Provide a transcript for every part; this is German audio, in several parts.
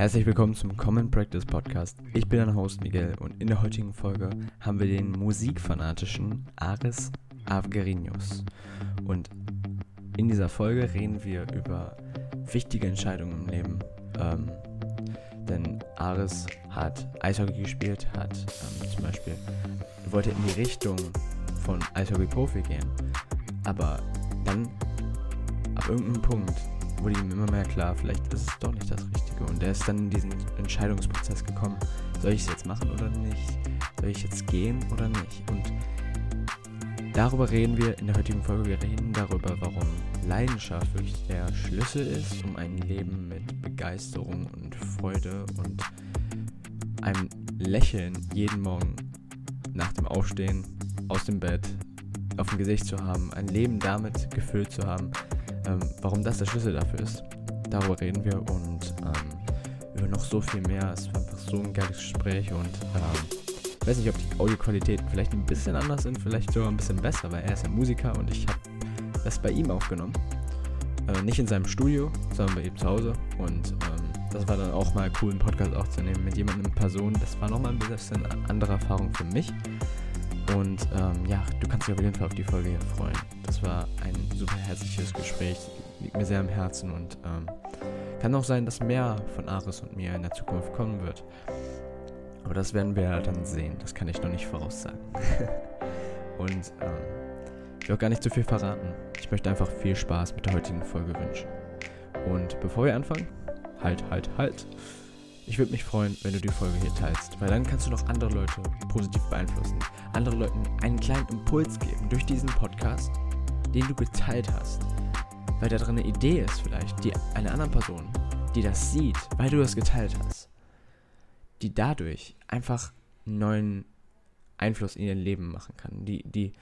Herzlich willkommen zum Common Practice Podcast. Ich bin dein Host Miguel und in der heutigen Folge haben wir den musikfanatischen Ares Avgerinos. Und in dieser Folge reden wir über wichtige Entscheidungen im Leben. Ähm, denn Ares hat Eishockey gespielt, hat ähm, zum Beispiel, wollte in die Richtung von Eishockey-Profi gehen. Aber dann, ab irgendeinem Punkt, wurde ihm immer mehr klar, vielleicht ist es doch nicht das Richtige. Und er ist dann in diesen Entscheidungsprozess gekommen, soll ich es jetzt machen oder nicht? Soll ich jetzt gehen oder nicht? Und darüber reden wir in der heutigen Folge. Wir reden darüber, warum Leidenschaft wirklich der Schlüssel ist, um ein Leben mit Begeisterung und Freude und einem Lächeln jeden Morgen nach dem Aufstehen aus dem Bett auf dem Gesicht zu haben, ein Leben damit gefüllt zu haben, ähm, warum das der Schlüssel dafür ist. Darüber reden wir und ähm, über noch so viel mehr. Es war einfach so ein geiles Gespräch und ähm, ich weiß nicht, ob die Audioqualitäten vielleicht ein bisschen anders sind, vielleicht sogar ein bisschen besser, weil er ist ja Musiker und ich habe das bei ihm aufgenommen. Äh, nicht in seinem Studio, sondern bei ihm zu Hause. Und ähm, das war dann auch mal cool, einen Podcast aufzunehmen mit jemandem in Person. Das war nochmal ein bisschen eine andere Erfahrung für mich. Und ähm, ja, du kannst dich auf jeden Fall auf die Folge hier freuen. Das war ein super herzliches Gespräch, liegt mir sehr am Herzen und ähm, kann auch sein, dass mehr von Aris und mir in der Zukunft kommen wird. Aber das werden wir dann sehen. Das kann ich noch nicht voraussagen. und ähm, ich will auch gar nicht zu viel verraten. Ich möchte einfach viel Spaß mit der heutigen Folge wünschen. Und bevor wir anfangen, halt, halt, halt. Ich würde mich freuen, wenn du die Folge hier teilst, weil dann kannst du noch andere Leute positiv beeinflussen, andere Leuten einen kleinen Impuls geben durch diesen Podcast, den du geteilt hast. Weil da drin eine Idee ist vielleicht, die einer anderen Person, die das sieht, weil du das geteilt hast, die dadurch einfach einen neuen Einfluss in ihr Leben machen kann, die, die,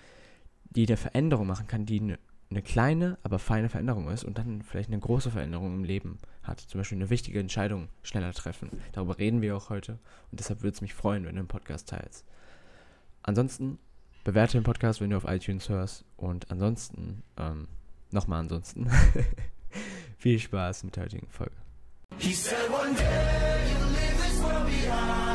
die eine Veränderung machen kann, die eine, eine kleine, aber feine Veränderung ist und dann vielleicht eine große Veränderung im Leben hat. Zum Beispiel eine wichtige Entscheidung schneller treffen. Darüber reden wir auch heute und deshalb würde es mich freuen, wenn du den Podcast teilst. Ansonsten bewerte den Podcast, wenn du auf iTunes hörst und ansonsten, ähm, nochmal ansonsten, viel Spaß mit der heutigen Folge. He said one day you leave this world behind,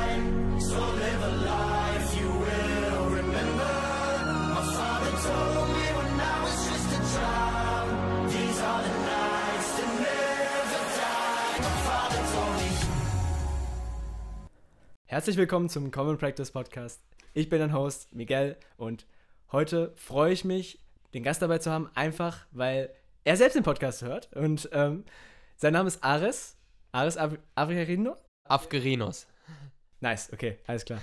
Herzlich willkommen zum Common Practice Podcast. Ich bin dein Host Miguel und heute freue ich mich, den Gast dabei zu haben, einfach weil er selbst den Podcast hört und ähm, sein Name ist Ares Ares Avgerino? Avgerinos. Nice, okay, alles klar.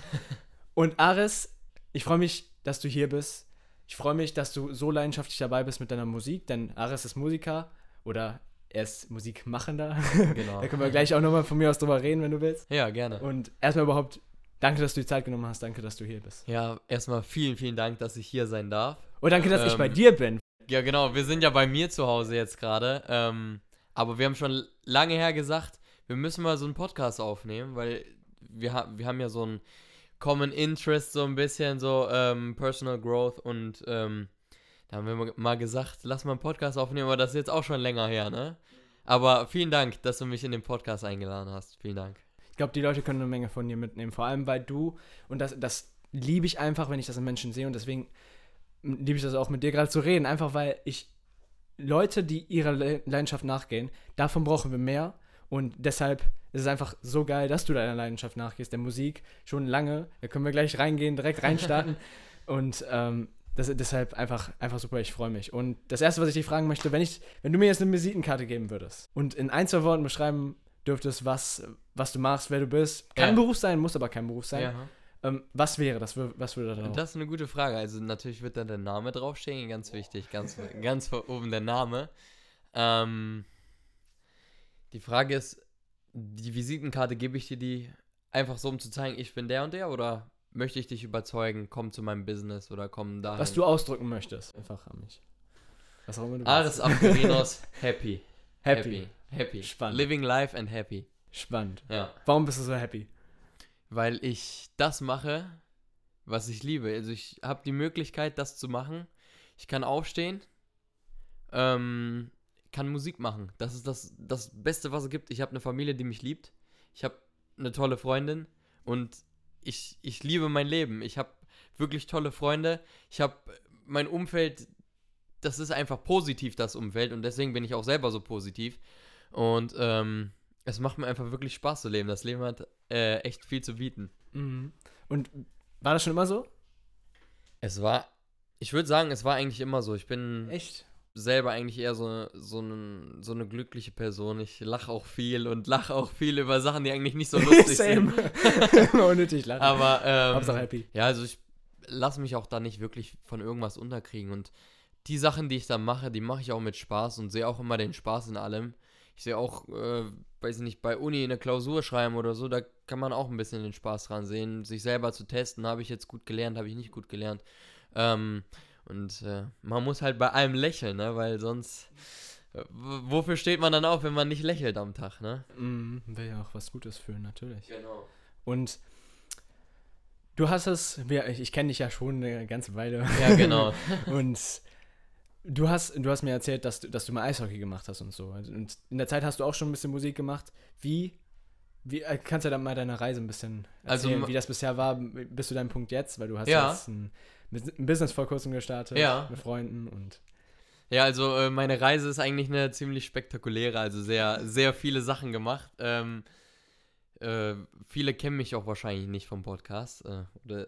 Und Ares, ich freue mich, dass du hier bist. Ich freue mich, dass du so leidenschaftlich dabei bist mit deiner Musik, denn Ares ist Musiker oder er ist Musikmachender. Genau. da können wir gleich auch nochmal von mir aus drüber reden, wenn du willst. Ja, gerne. Und erstmal überhaupt, danke, dass du die Zeit genommen hast. Danke, dass du hier bist. Ja, erstmal vielen, vielen Dank, dass ich hier sein darf. Und oh, danke, dass ähm, ich bei ähm, dir bin. Ja, genau. Wir sind ja bei mir zu Hause jetzt gerade. Ähm, aber wir haben schon lange her gesagt, wir müssen mal so einen Podcast aufnehmen, weil wir, ha wir haben ja so ein Common Interest, so ein bisschen so ähm, Personal Growth und ähm, da haben wir mal gesagt, lass mal einen Podcast aufnehmen, aber das ist jetzt auch schon länger her, ne? Aber vielen Dank, dass du mich in den Podcast eingeladen hast. Vielen Dank. Ich glaube, die Leute können eine Menge von dir mitnehmen, vor allem weil du, und das, das liebe ich einfach, wenn ich das in Menschen sehe und deswegen liebe ich das auch mit dir gerade zu reden, einfach weil ich Leute, die ihrer Leidenschaft nachgehen, davon brauchen wir mehr und deshalb ist es einfach so geil, dass du deiner Leidenschaft nachgehst, der Musik, schon lange. Da können wir gleich reingehen, direkt reinstarten. und ähm, das, deshalb einfach, einfach super, ich freue mich. Und das Erste, was ich dich fragen möchte, wenn, ich, wenn du mir jetzt eine Visitenkarte geben würdest und in ein, zwei Worten beschreiben dürftest, was, was du machst, wer du bist, kann ja. Beruf sein, muss aber kein Beruf sein. Ja. Ähm, was wäre das? Was würde da drauf? Das ist eine gute Frage. Also natürlich wird da der Name draufstehen, ganz wichtig, ganz, ganz oben der Name. Ähm, die Frage ist, die Visitenkarte gebe ich dir die einfach so, um zu zeigen, ich bin der und der oder möchte ich dich überzeugen, komm zu meinem Business oder komm da. Was du ausdrücken möchtest, einfach an mich. Was auch immer du Ares Abgerinos, happy. Happy. Happy. Spannend. Living life and happy. Spannend. Ja. Warum bist du so happy? Weil ich das mache, was ich liebe. Also ich habe die Möglichkeit, das zu machen. Ich kann aufstehen, ähm, kann Musik machen. Das ist das, das Beste, was es gibt. Ich habe eine Familie, die mich liebt. ich habe eine tolle Freundin und ich, ich liebe mein Leben. Ich habe wirklich tolle Freunde. Ich habe mein Umfeld, das ist einfach positiv, das Umfeld. Und deswegen bin ich auch selber so positiv. Und ähm, es macht mir einfach wirklich Spaß zu leben. Das Leben hat äh, echt viel zu bieten. Mhm. Und war das schon immer so? Es war, ich würde sagen, es war eigentlich immer so. Ich bin Echt? Selber eigentlich eher so, so, ein, so eine glückliche Person. Ich lache auch viel und lache auch viel über Sachen, die eigentlich nicht so lustig sind. Unnötig lachen. Aber ähm, Hauptsache happy. ja, also ich lasse mich auch da nicht wirklich von irgendwas unterkriegen. Und die Sachen, die ich da mache, die mache ich auch mit Spaß und sehe auch immer den Spaß in allem. Ich sehe auch, äh, weiß ich nicht, bei Uni eine Klausur schreiben oder so, da kann man auch ein bisschen den Spaß dran sehen, sich selber zu testen. Habe ich jetzt gut gelernt, habe ich nicht gut gelernt. Ähm, und äh, man muss halt bei allem lächeln, ne? Weil sonst. äh, Wofür steht man dann auf, wenn man nicht lächelt am Tag, ne? Mhm. Will ja auch was Gutes fühlen, natürlich. Genau. Und du hast es, ich, ich kenne dich ja schon eine ganze Weile. Ja, genau. Und du hast, du hast mir erzählt, dass du, dass du mal Eishockey gemacht hast und so. Und in der Zeit hast du auch schon ein bisschen Musik gemacht. Wie, wie äh, kannst du da mal deine Reise ein bisschen Also erzählen, ma- wie das bisher war, bis zu deinem Punkt jetzt? Weil du hast Ja. jetzt ein, ein Business vor kurzem gestartet Ja. mit Freunden und Ja, also äh, meine Reise ist eigentlich eine ziemlich spektakuläre, also sehr, sehr viele Sachen gemacht. Ähm, äh, viele kennen mich auch wahrscheinlich nicht vom Podcast. Äh, oder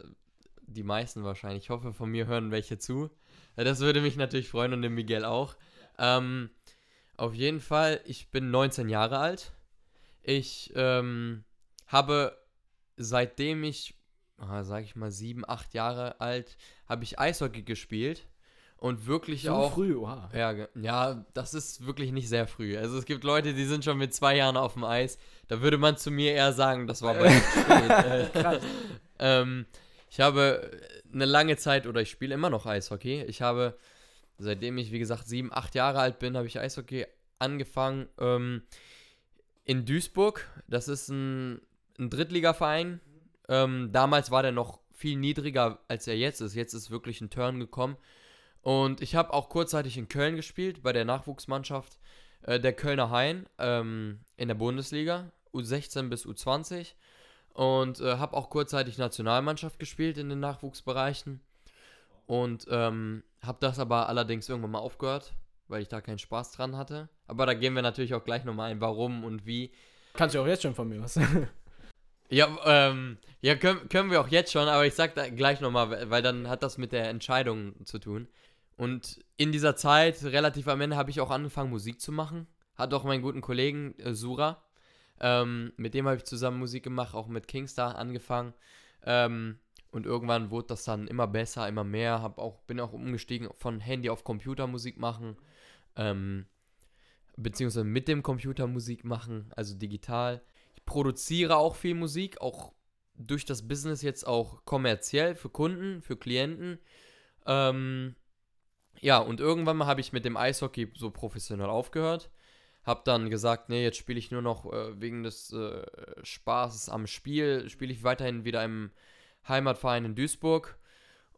die meisten wahrscheinlich. Ich hoffe, von mir hören welche zu. Äh, das würde mich natürlich freuen und den Miguel auch. Ähm, auf jeden Fall, ich bin 19 Jahre alt. Ich ähm, habe seitdem ich, ah, sag ich mal, sieben, acht Jahre alt, habe ich Eishockey gespielt. Und wirklich so auch. früh, oha. Ja, ja, das ist wirklich nicht sehr früh. Also es gibt Leute, die sind schon mit zwei Jahren auf dem Eis. Da würde man zu mir eher sagen, das war bei mir spät. Krass. ähm, ich habe eine lange Zeit, oder ich spiele immer noch Eishockey. Ich habe, seitdem ich, wie gesagt, sieben, acht Jahre alt bin, habe ich Eishockey angefangen ähm, in Duisburg. Das ist ein, ein Drittligaverein. Ähm, damals war der noch viel niedriger, als er jetzt ist. Jetzt ist wirklich ein Turn gekommen. Und ich habe auch kurzzeitig in Köln gespielt, bei der Nachwuchsmannschaft äh, der Kölner Hain ähm, in der Bundesliga, U16 bis U20. Und äh, habe auch kurzzeitig Nationalmannschaft gespielt in den Nachwuchsbereichen. Und ähm, habe das aber allerdings irgendwann mal aufgehört, weil ich da keinen Spaß dran hatte. Aber da gehen wir natürlich auch gleich nochmal ein, warum und wie. Kannst du auch jetzt schon von mir was. Ja, ähm, ja können, können wir auch jetzt schon, aber ich sag da gleich nochmal, weil dann hat das mit der Entscheidung zu tun. Und in dieser Zeit, relativ am Ende, habe ich auch angefangen, Musik zu machen. Hat auch meinen guten Kollegen äh, Sura. Ähm, mit dem habe ich zusammen Musik gemacht, auch mit Kingstar angefangen. Ähm, und irgendwann wurde das dann immer besser, immer mehr. Hab auch, bin auch umgestiegen von Handy auf Computer Musik machen. Ähm, beziehungsweise mit dem Computer Musik machen, also digital. Ich produziere auch viel Musik, auch durch das Business jetzt auch kommerziell für Kunden, für Klienten. Ähm, ja, und irgendwann mal habe ich mit dem Eishockey so professionell aufgehört. Hab dann gesagt, nee, jetzt spiele ich nur noch äh, wegen des äh, Spaßes am Spiel, spiele ich weiterhin wieder im Heimatverein in Duisburg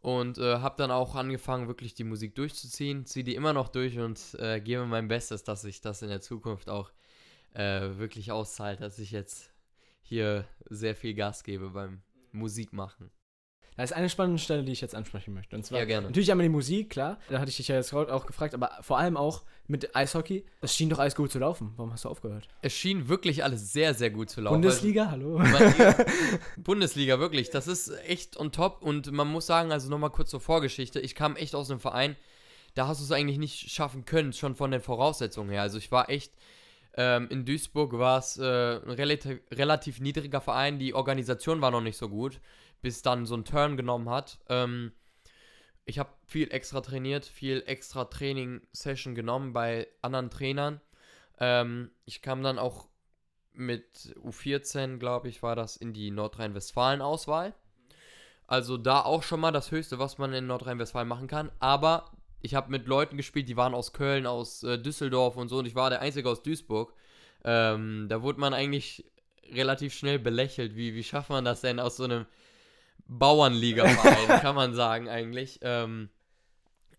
und äh, habe dann auch angefangen, wirklich die Musik durchzuziehen, ziehe die immer noch durch und äh, gebe mein Bestes, dass sich das in der Zukunft auch äh, wirklich auszahlt, dass ich jetzt hier sehr viel Gas gebe beim Musikmachen. Da ist eine spannende Stelle, die ich jetzt ansprechen möchte. Und zwar Ja, gerne. natürlich einmal die Musik, klar. Da hatte ich dich ja jetzt auch gefragt, aber vor allem auch mit Eishockey. Es schien doch alles gut zu laufen. Warum hast du aufgehört? Es schien wirklich alles sehr, sehr gut zu laufen. Bundesliga, hallo? Man, Bundesliga, wirklich. Das ist echt on top. Und man muss sagen, also nochmal kurz zur Vorgeschichte. Ich kam echt aus einem Verein, da hast du es eigentlich nicht schaffen können, schon von den Voraussetzungen her. Also ich war echt, ähm, in Duisburg war es äh, ein relativ, relativ niedriger Verein. Die Organisation war noch nicht so gut, bis dann so ein Turn genommen hat. Ähm, ich habe viel extra trainiert, viel extra Training-Session genommen bei anderen Trainern. Ähm, ich kam dann auch mit U14, glaube ich, war das in die Nordrhein-Westfalen-Auswahl. Also da auch schon mal das Höchste, was man in Nordrhein-Westfalen machen kann. Aber ich habe mit Leuten gespielt, die waren aus Köln, aus äh, Düsseldorf und so. Und ich war der Einzige aus Duisburg. Ähm, da wurde man eigentlich relativ schnell belächelt. Wie, wie schafft man das denn aus so einem Bauernliga-Verein, kann man sagen eigentlich, ähm,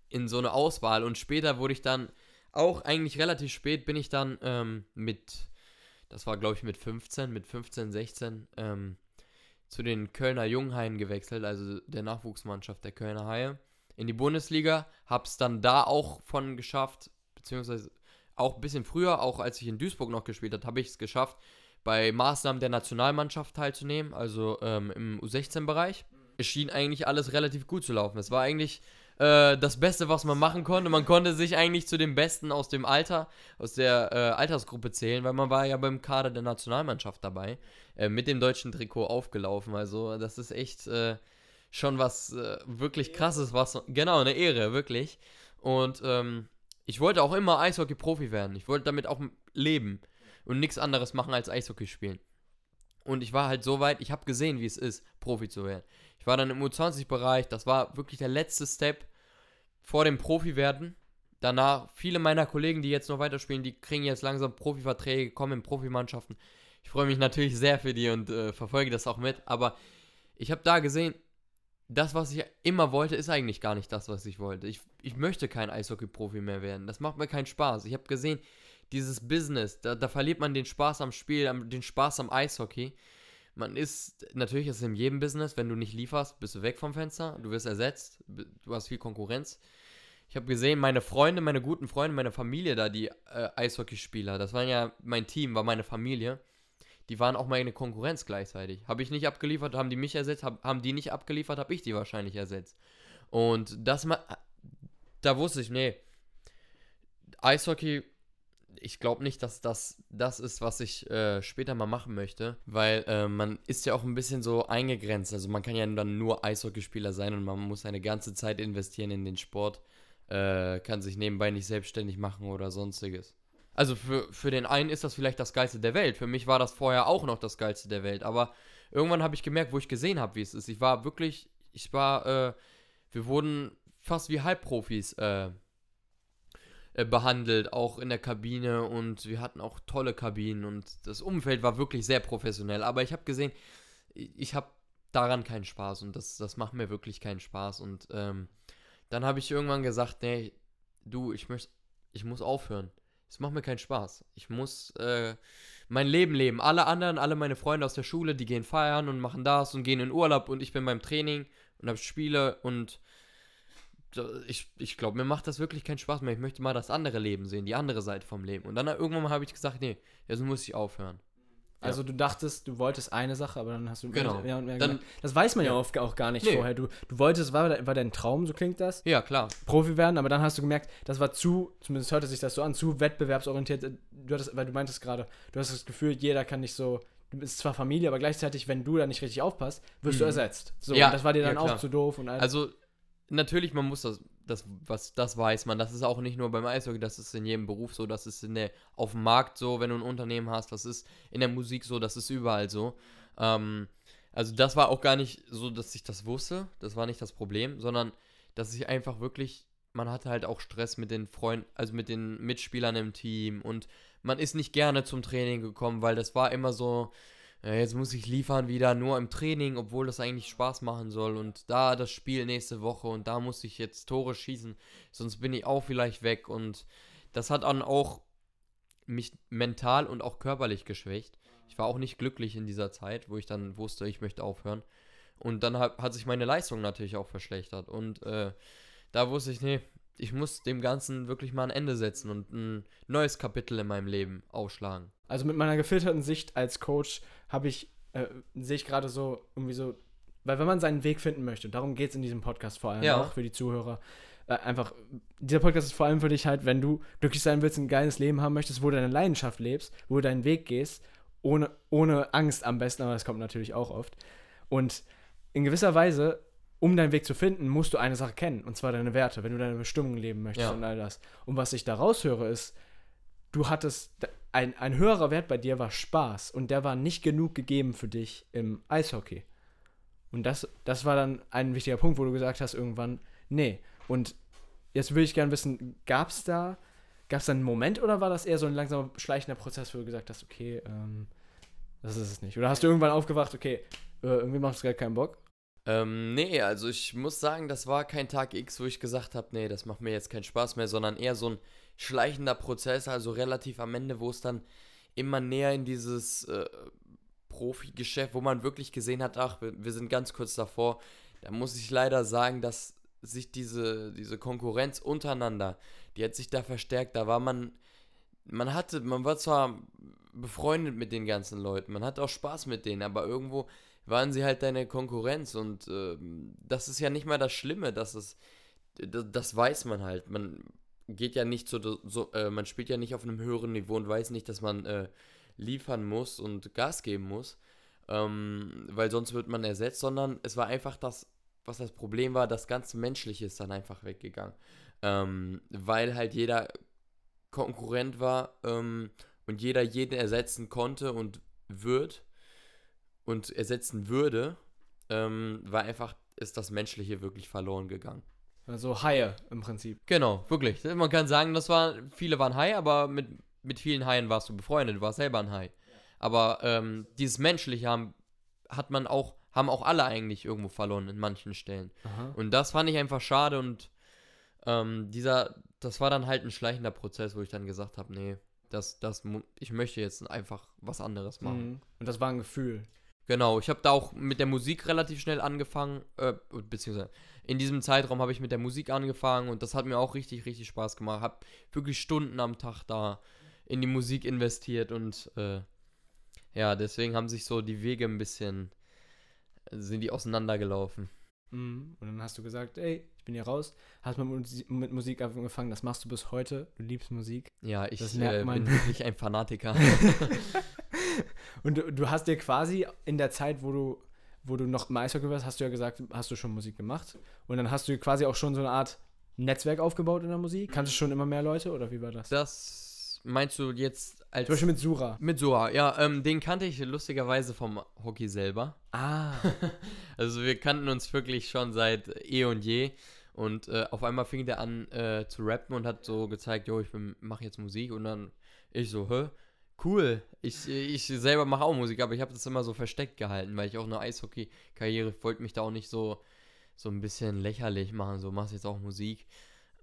in so eine Auswahl. Und später wurde ich dann, auch eigentlich relativ spät, bin ich dann ähm, mit das war glaube ich mit 15, mit 15, 16, ähm, zu den Kölner Junghaien gewechselt, also der Nachwuchsmannschaft der Kölner Haie, in die Bundesliga. Hab's dann da auch von geschafft, beziehungsweise auch ein bisschen früher, auch als ich in Duisburg noch gespielt habe, habe ich es geschafft, bei Maßnahmen der Nationalmannschaft teilzunehmen, also ähm, im U16-Bereich. Es schien eigentlich alles relativ gut zu laufen. Es war eigentlich äh, das Beste, was man machen konnte. Man konnte sich eigentlich zu den Besten aus dem Alter, aus der äh, Altersgruppe zählen, weil man war ja beim Kader der Nationalmannschaft dabei, äh, mit dem deutschen Trikot aufgelaufen. Also das ist echt äh, schon was äh, wirklich krasses, was genau eine Ehre wirklich. Und ähm, ich wollte auch immer Eishockey-Profi werden. Ich wollte damit auch leben und nichts anderes machen als Eishockey spielen. Und ich war halt so weit, ich habe gesehen, wie es ist, Profi zu werden. Ich war dann im U20-Bereich, das war wirklich der letzte Step vor dem Profi-werden. Danach, viele meiner Kollegen, die jetzt noch weiterspielen, die kriegen jetzt langsam Profiverträge, kommen in Profimannschaften. Ich freue mich natürlich sehr für die und äh, verfolge das auch mit, aber ich habe da gesehen, das, was ich immer wollte, ist eigentlich gar nicht das, was ich wollte. Ich, ich möchte kein Eishockey-Profi mehr werden. Das macht mir keinen Spaß. Ich habe gesehen, dieses Business, da, da, verliert man den Spaß am Spiel, den Spaß am Eishockey. Man ist, natürlich ist es in jedem Business, wenn du nicht lieferst, bist du weg vom Fenster, du wirst ersetzt, du hast viel Konkurrenz. Ich habe gesehen, meine Freunde, meine guten Freunde, meine Familie da, die äh, Eishockeyspieler, das waren ja mein Team, war meine Familie, die waren auch meine Konkurrenz gleichzeitig. Habe ich nicht abgeliefert, haben die mich ersetzt, hab, haben die nicht abgeliefert, habe ich die wahrscheinlich ersetzt. Und das, da wusste ich, nee, Eishockey ich glaube nicht, dass das das ist, was ich äh, später mal machen möchte, weil äh, man ist ja auch ein bisschen so eingegrenzt. Also man kann ja dann nur Eishockeyspieler sein und man muss eine ganze Zeit investieren in den Sport, äh, kann sich nebenbei nicht selbstständig machen oder sonstiges. Also für, für den einen ist das vielleicht das Geilste der Welt. Für mich war das vorher auch noch das Geilste der Welt. Aber irgendwann habe ich gemerkt, wo ich gesehen habe, wie es ist. Ich war wirklich, ich war, äh, wir wurden fast wie Halbprofis äh, äh, behandelt, auch in der Kabine und wir hatten auch tolle Kabinen und das Umfeld war wirklich sehr professionell. Aber ich habe gesehen, ich habe daran keinen Spaß und das, das macht mir wirklich keinen Spaß. Und ähm, dann habe ich irgendwann gesagt, nee, du, ich möchte, ich muss aufhören. Es macht mir keinen Spaß. Ich muss äh, mein Leben leben. Alle anderen, alle meine Freunde aus der Schule, die gehen feiern und machen das und gehen in Urlaub und ich bin beim Training und habe Spiele und ich, ich glaube, mir macht das wirklich keinen Spaß mehr. Ich möchte mal das andere Leben sehen, die andere Seite vom Leben. Und dann irgendwann habe ich gesagt, nee, jetzt muss ich aufhören. Also ja. du dachtest, du wolltest eine Sache, aber dann hast du genau. mehr und mehr dann, Das weiß man ja, ja oft auch gar nicht nee. vorher. Du, du wolltest, war, war dein Traum, so klingt das? Ja, klar. Profi werden, aber dann hast du gemerkt, das war zu, zumindest hörte sich das so an, zu wettbewerbsorientiert. Du hattest, weil du meintest gerade, du hast das Gefühl, jeder kann nicht so, du bist zwar Familie, aber gleichzeitig, wenn du da nicht richtig aufpasst, wirst mhm. du ersetzt. So, ja, das war dir dann ja, auch zu doof und all Also, natürlich, man muss das das, was, das weiß man. Das ist auch nicht nur beim Eishockey, das ist in jedem Beruf so, das ist in der, auf dem Markt so, wenn du ein Unternehmen hast, das ist in der Musik so, das ist überall so. Ähm, also das war auch gar nicht so, dass ich das wusste, das war nicht das Problem, sondern dass ich einfach wirklich, man hatte halt auch Stress mit den Freunden, also mit den Mitspielern im Team und man ist nicht gerne zum Training gekommen, weil das war immer so, jetzt muss ich liefern wieder nur im Training, obwohl das eigentlich Spaß machen soll. Und da das Spiel nächste Woche und da muss ich jetzt Tore schießen, sonst bin ich auch vielleicht weg. Und das hat dann auch mich mental und auch körperlich geschwächt. Ich war auch nicht glücklich in dieser Zeit, wo ich dann wusste, ich möchte aufhören. Und dann hat, hat sich meine Leistung natürlich auch verschlechtert. Und äh, da wusste ich, nee, ich muss dem Ganzen wirklich mal ein Ende setzen und ein neues Kapitel in meinem Leben aufschlagen. Also mit meiner gefilterten Sicht als Coach habe ich, äh, sehe ich gerade so irgendwie so, weil wenn man seinen Weg finden möchte, darum geht es in diesem Podcast vor allem ja. auch für die Zuhörer, äh, einfach, dieser Podcast ist vor allem für dich halt, wenn du glücklich sein willst, ein geiles Leben haben möchtest, wo du deine Leidenschaft lebst, wo du deinen Weg gehst, ohne, ohne Angst am besten, aber das kommt natürlich auch oft. Und in gewisser Weise, um deinen Weg zu finden, musst du eine Sache kennen, und zwar deine Werte, wenn du deine Bestimmung leben möchtest ja. und all das. Und was ich da raushöre, ist, du hattest, ein, ein höherer Wert bei dir war Spaß und der war nicht genug gegeben für dich im Eishockey. Und das, das war dann ein wichtiger Punkt, wo du gesagt hast irgendwann, nee. Und jetzt würde ich gerne wissen, gab es da, gab es da einen Moment oder war das eher so ein langsamer, schleichender Prozess, wo du gesagt hast, okay, ähm, das ist es nicht? Oder hast du irgendwann aufgewacht, okay, äh, irgendwie macht es gerade keinen Bock? Ähm, nee, also ich muss sagen, das war kein Tag X, wo ich gesagt habe, nee, das macht mir jetzt keinen Spaß mehr, sondern eher so ein schleichender Prozess, also relativ am Ende, wo es dann immer näher in dieses äh, Profi-Geschäft, wo man wirklich gesehen hat, ach, wir, sind ganz kurz davor. Da muss ich leider sagen, dass sich diese, diese Konkurrenz untereinander, die hat sich da verstärkt. Da war man, man hatte, man war zwar befreundet mit den ganzen Leuten, man hatte auch Spaß mit denen, aber irgendwo waren sie halt deine Konkurrenz und äh, das ist ja nicht mal das Schlimme, dass es, das, das weiß man halt. Man geht ja nicht so, so äh, man spielt ja nicht auf einem höheren Niveau und weiß nicht, dass man äh, liefern muss und Gas geben muss, ähm, weil sonst wird man ersetzt, sondern es war einfach das, was das Problem war, das ganze Menschliche ist dann einfach weggegangen, ähm, weil halt jeder Konkurrent war ähm, und jeder jeden ersetzen konnte und wird und ersetzen würde, ähm, war einfach, ist das Menschliche wirklich verloren gegangen. Also Haie im Prinzip. Genau, wirklich. Man kann sagen, das war, viele waren Haie, aber mit, mit vielen Haien warst du befreundet, du warst selber ein Hai. Aber ähm, dieses Menschliche haben, hat man auch, haben auch alle eigentlich irgendwo verloren in manchen Stellen. Aha. Und das fand ich einfach schade und ähm, dieser, das war dann halt ein schleichender Prozess, wo ich dann gesagt habe, nee, das, das, ich möchte jetzt einfach was anderes machen. Mhm. Und das war ein Gefühl. Genau, ich habe da auch mit der Musik relativ schnell angefangen, äh, beziehungsweise in diesem Zeitraum habe ich mit der Musik angefangen und das hat mir auch richtig, richtig Spaß gemacht. Habe wirklich Stunden am Tag da in die Musik investiert und äh, ja, deswegen haben sich so die Wege ein bisschen, sind die auseinandergelaufen. Mhm. Und dann hast du gesagt, ey, ich bin hier raus, hast mit, mit Musik angefangen, das machst du bis heute, du liebst Musik. Ja, ich äh, bin wirklich ein Fanatiker. Und du, du, hast dir quasi in der Zeit, wo du, wo du noch im Eishockey warst, hast du ja gesagt, hast du schon Musik gemacht. Und dann hast du quasi auch schon so eine Art Netzwerk aufgebaut in der Musik. Kannst du schon immer mehr Leute oder wie war das? Das meinst du jetzt als. Zum Beispiel mit Sura. Mit Sura, ja. Ähm, den kannte ich lustigerweise vom Hockey selber. Ah. also wir kannten uns wirklich schon seit eh und je. Und äh, auf einmal fing der an äh, zu rappen und hat so gezeigt, jo, ich mache jetzt Musik. Und dann ich so, hä? Cool. Ich, ich selber mache auch Musik, aber ich habe das immer so versteckt gehalten, weil ich auch eine Eishockey-Karriere wollte mich da auch nicht so, so ein bisschen lächerlich machen. So, machst jetzt auch Musik.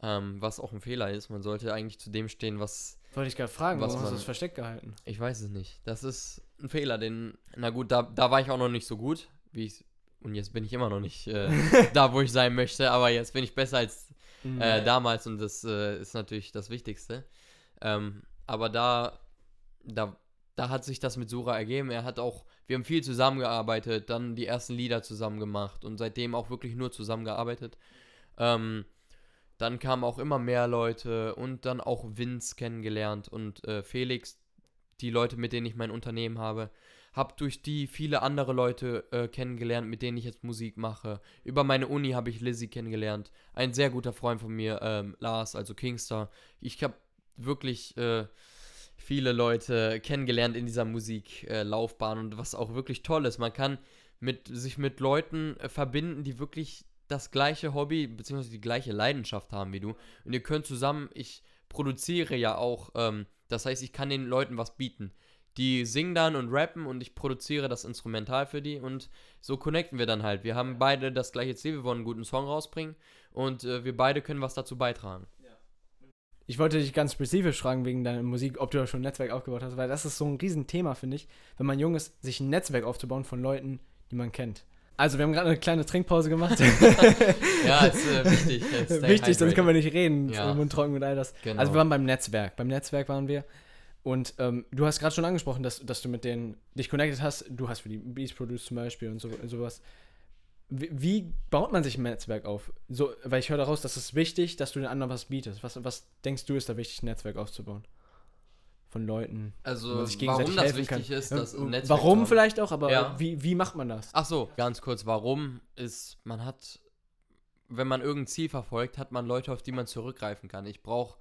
Ähm, was auch ein Fehler ist. Man sollte eigentlich zu dem stehen, was. Wollte ich gerade fragen, warum hast du das versteckt gehalten? Ich weiß es nicht. Das ist ein Fehler, den. Na gut, da, da war ich auch noch nicht so gut, wie ich. Und jetzt bin ich immer noch nicht äh, da, wo ich sein möchte, aber jetzt bin ich besser als mhm. äh, damals und das äh, ist natürlich das Wichtigste. Ähm, aber da da, da hat sich das mit Sura ergeben. Er hat auch, wir haben viel zusammengearbeitet, dann die ersten Lieder zusammen gemacht und seitdem auch wirklich nur zusammengearbeitet. Ähm, dann kamen auch immer mehr Leute und dann auch Vince kennengelernt und äh, Felix, die Leute, mit denen ich mein Unternehmen habe. Hab durch die viele andere Leute äh, kennengelernt, mit denen ich jetzt Musik mache. Über meine Uni habe ich Lizzie kennengelernt. Ein sehr guter Freund von mir, ähm, Lars, also Kingstar. Ich habe wirklich äh, viele Leute kennengelernt in dieser Musiklaufbahn und was auch wirklich toll ist. Man kann mit, sich mit Leuten äh, verbinden, die wirklich das gleiche Hobby bzw. die gleiche Leidenschaft haben wie du. Und ihr könnt zusammen, ich produziere ja auch, ähm, das heißt, ich kann den Leuten was bieten. Die singen dann und rappen und ich produziere das Instrumental für die und so connecten wir dann halt. Wir haben beide das gleiche Ziel, wir wollen einen guten Song rausbringen und äh, wir beide können was dazu beitragen. Ich wollte dich ganz spezifisch fragen wegen deiner Musik, ob du da schon ein Netzwerk aufgebaut hast, weil das ist so ein Riesenthema, finde ich, wenn man jung ist, sich ein Netzwerk aufzubauen von Leuten, die man kennt. Also, wir haben gerade eine kleine Trinkpause gemacht. ja, ist äh, wichtig. wichtig, sonst können wir nicht reden. Ja. Mund trocken und all das. Genau. Also, wir waren beim Netzwerk. Beim Netzwerk waren wir. Und ähm, du hast gerade schon angesprochen, dass, dass du mit denen dich connected hast. Du hast für die Beats produced zum Beispiel und, so, und sowas. Wie, wie, baut man sich ein Netzwerk auf? So, weil ich höre daraus, dass es wichtig, dass du den anderen was bietest. Was, was denkst du, ist da wichtig, ein Netzwerk aufzubauen? Von Leuten. Also, warum das wichtig kann. ist, dass ein Netzwerk. Warum vielleicht auch, aber ja. wie, wie macht man das? Ach so, ganz kurz. Warum ist, man hat, wenn man irgendein Ziel verfolgt, hat man Leute, auf die man zurückgreifen kann. Ich brauche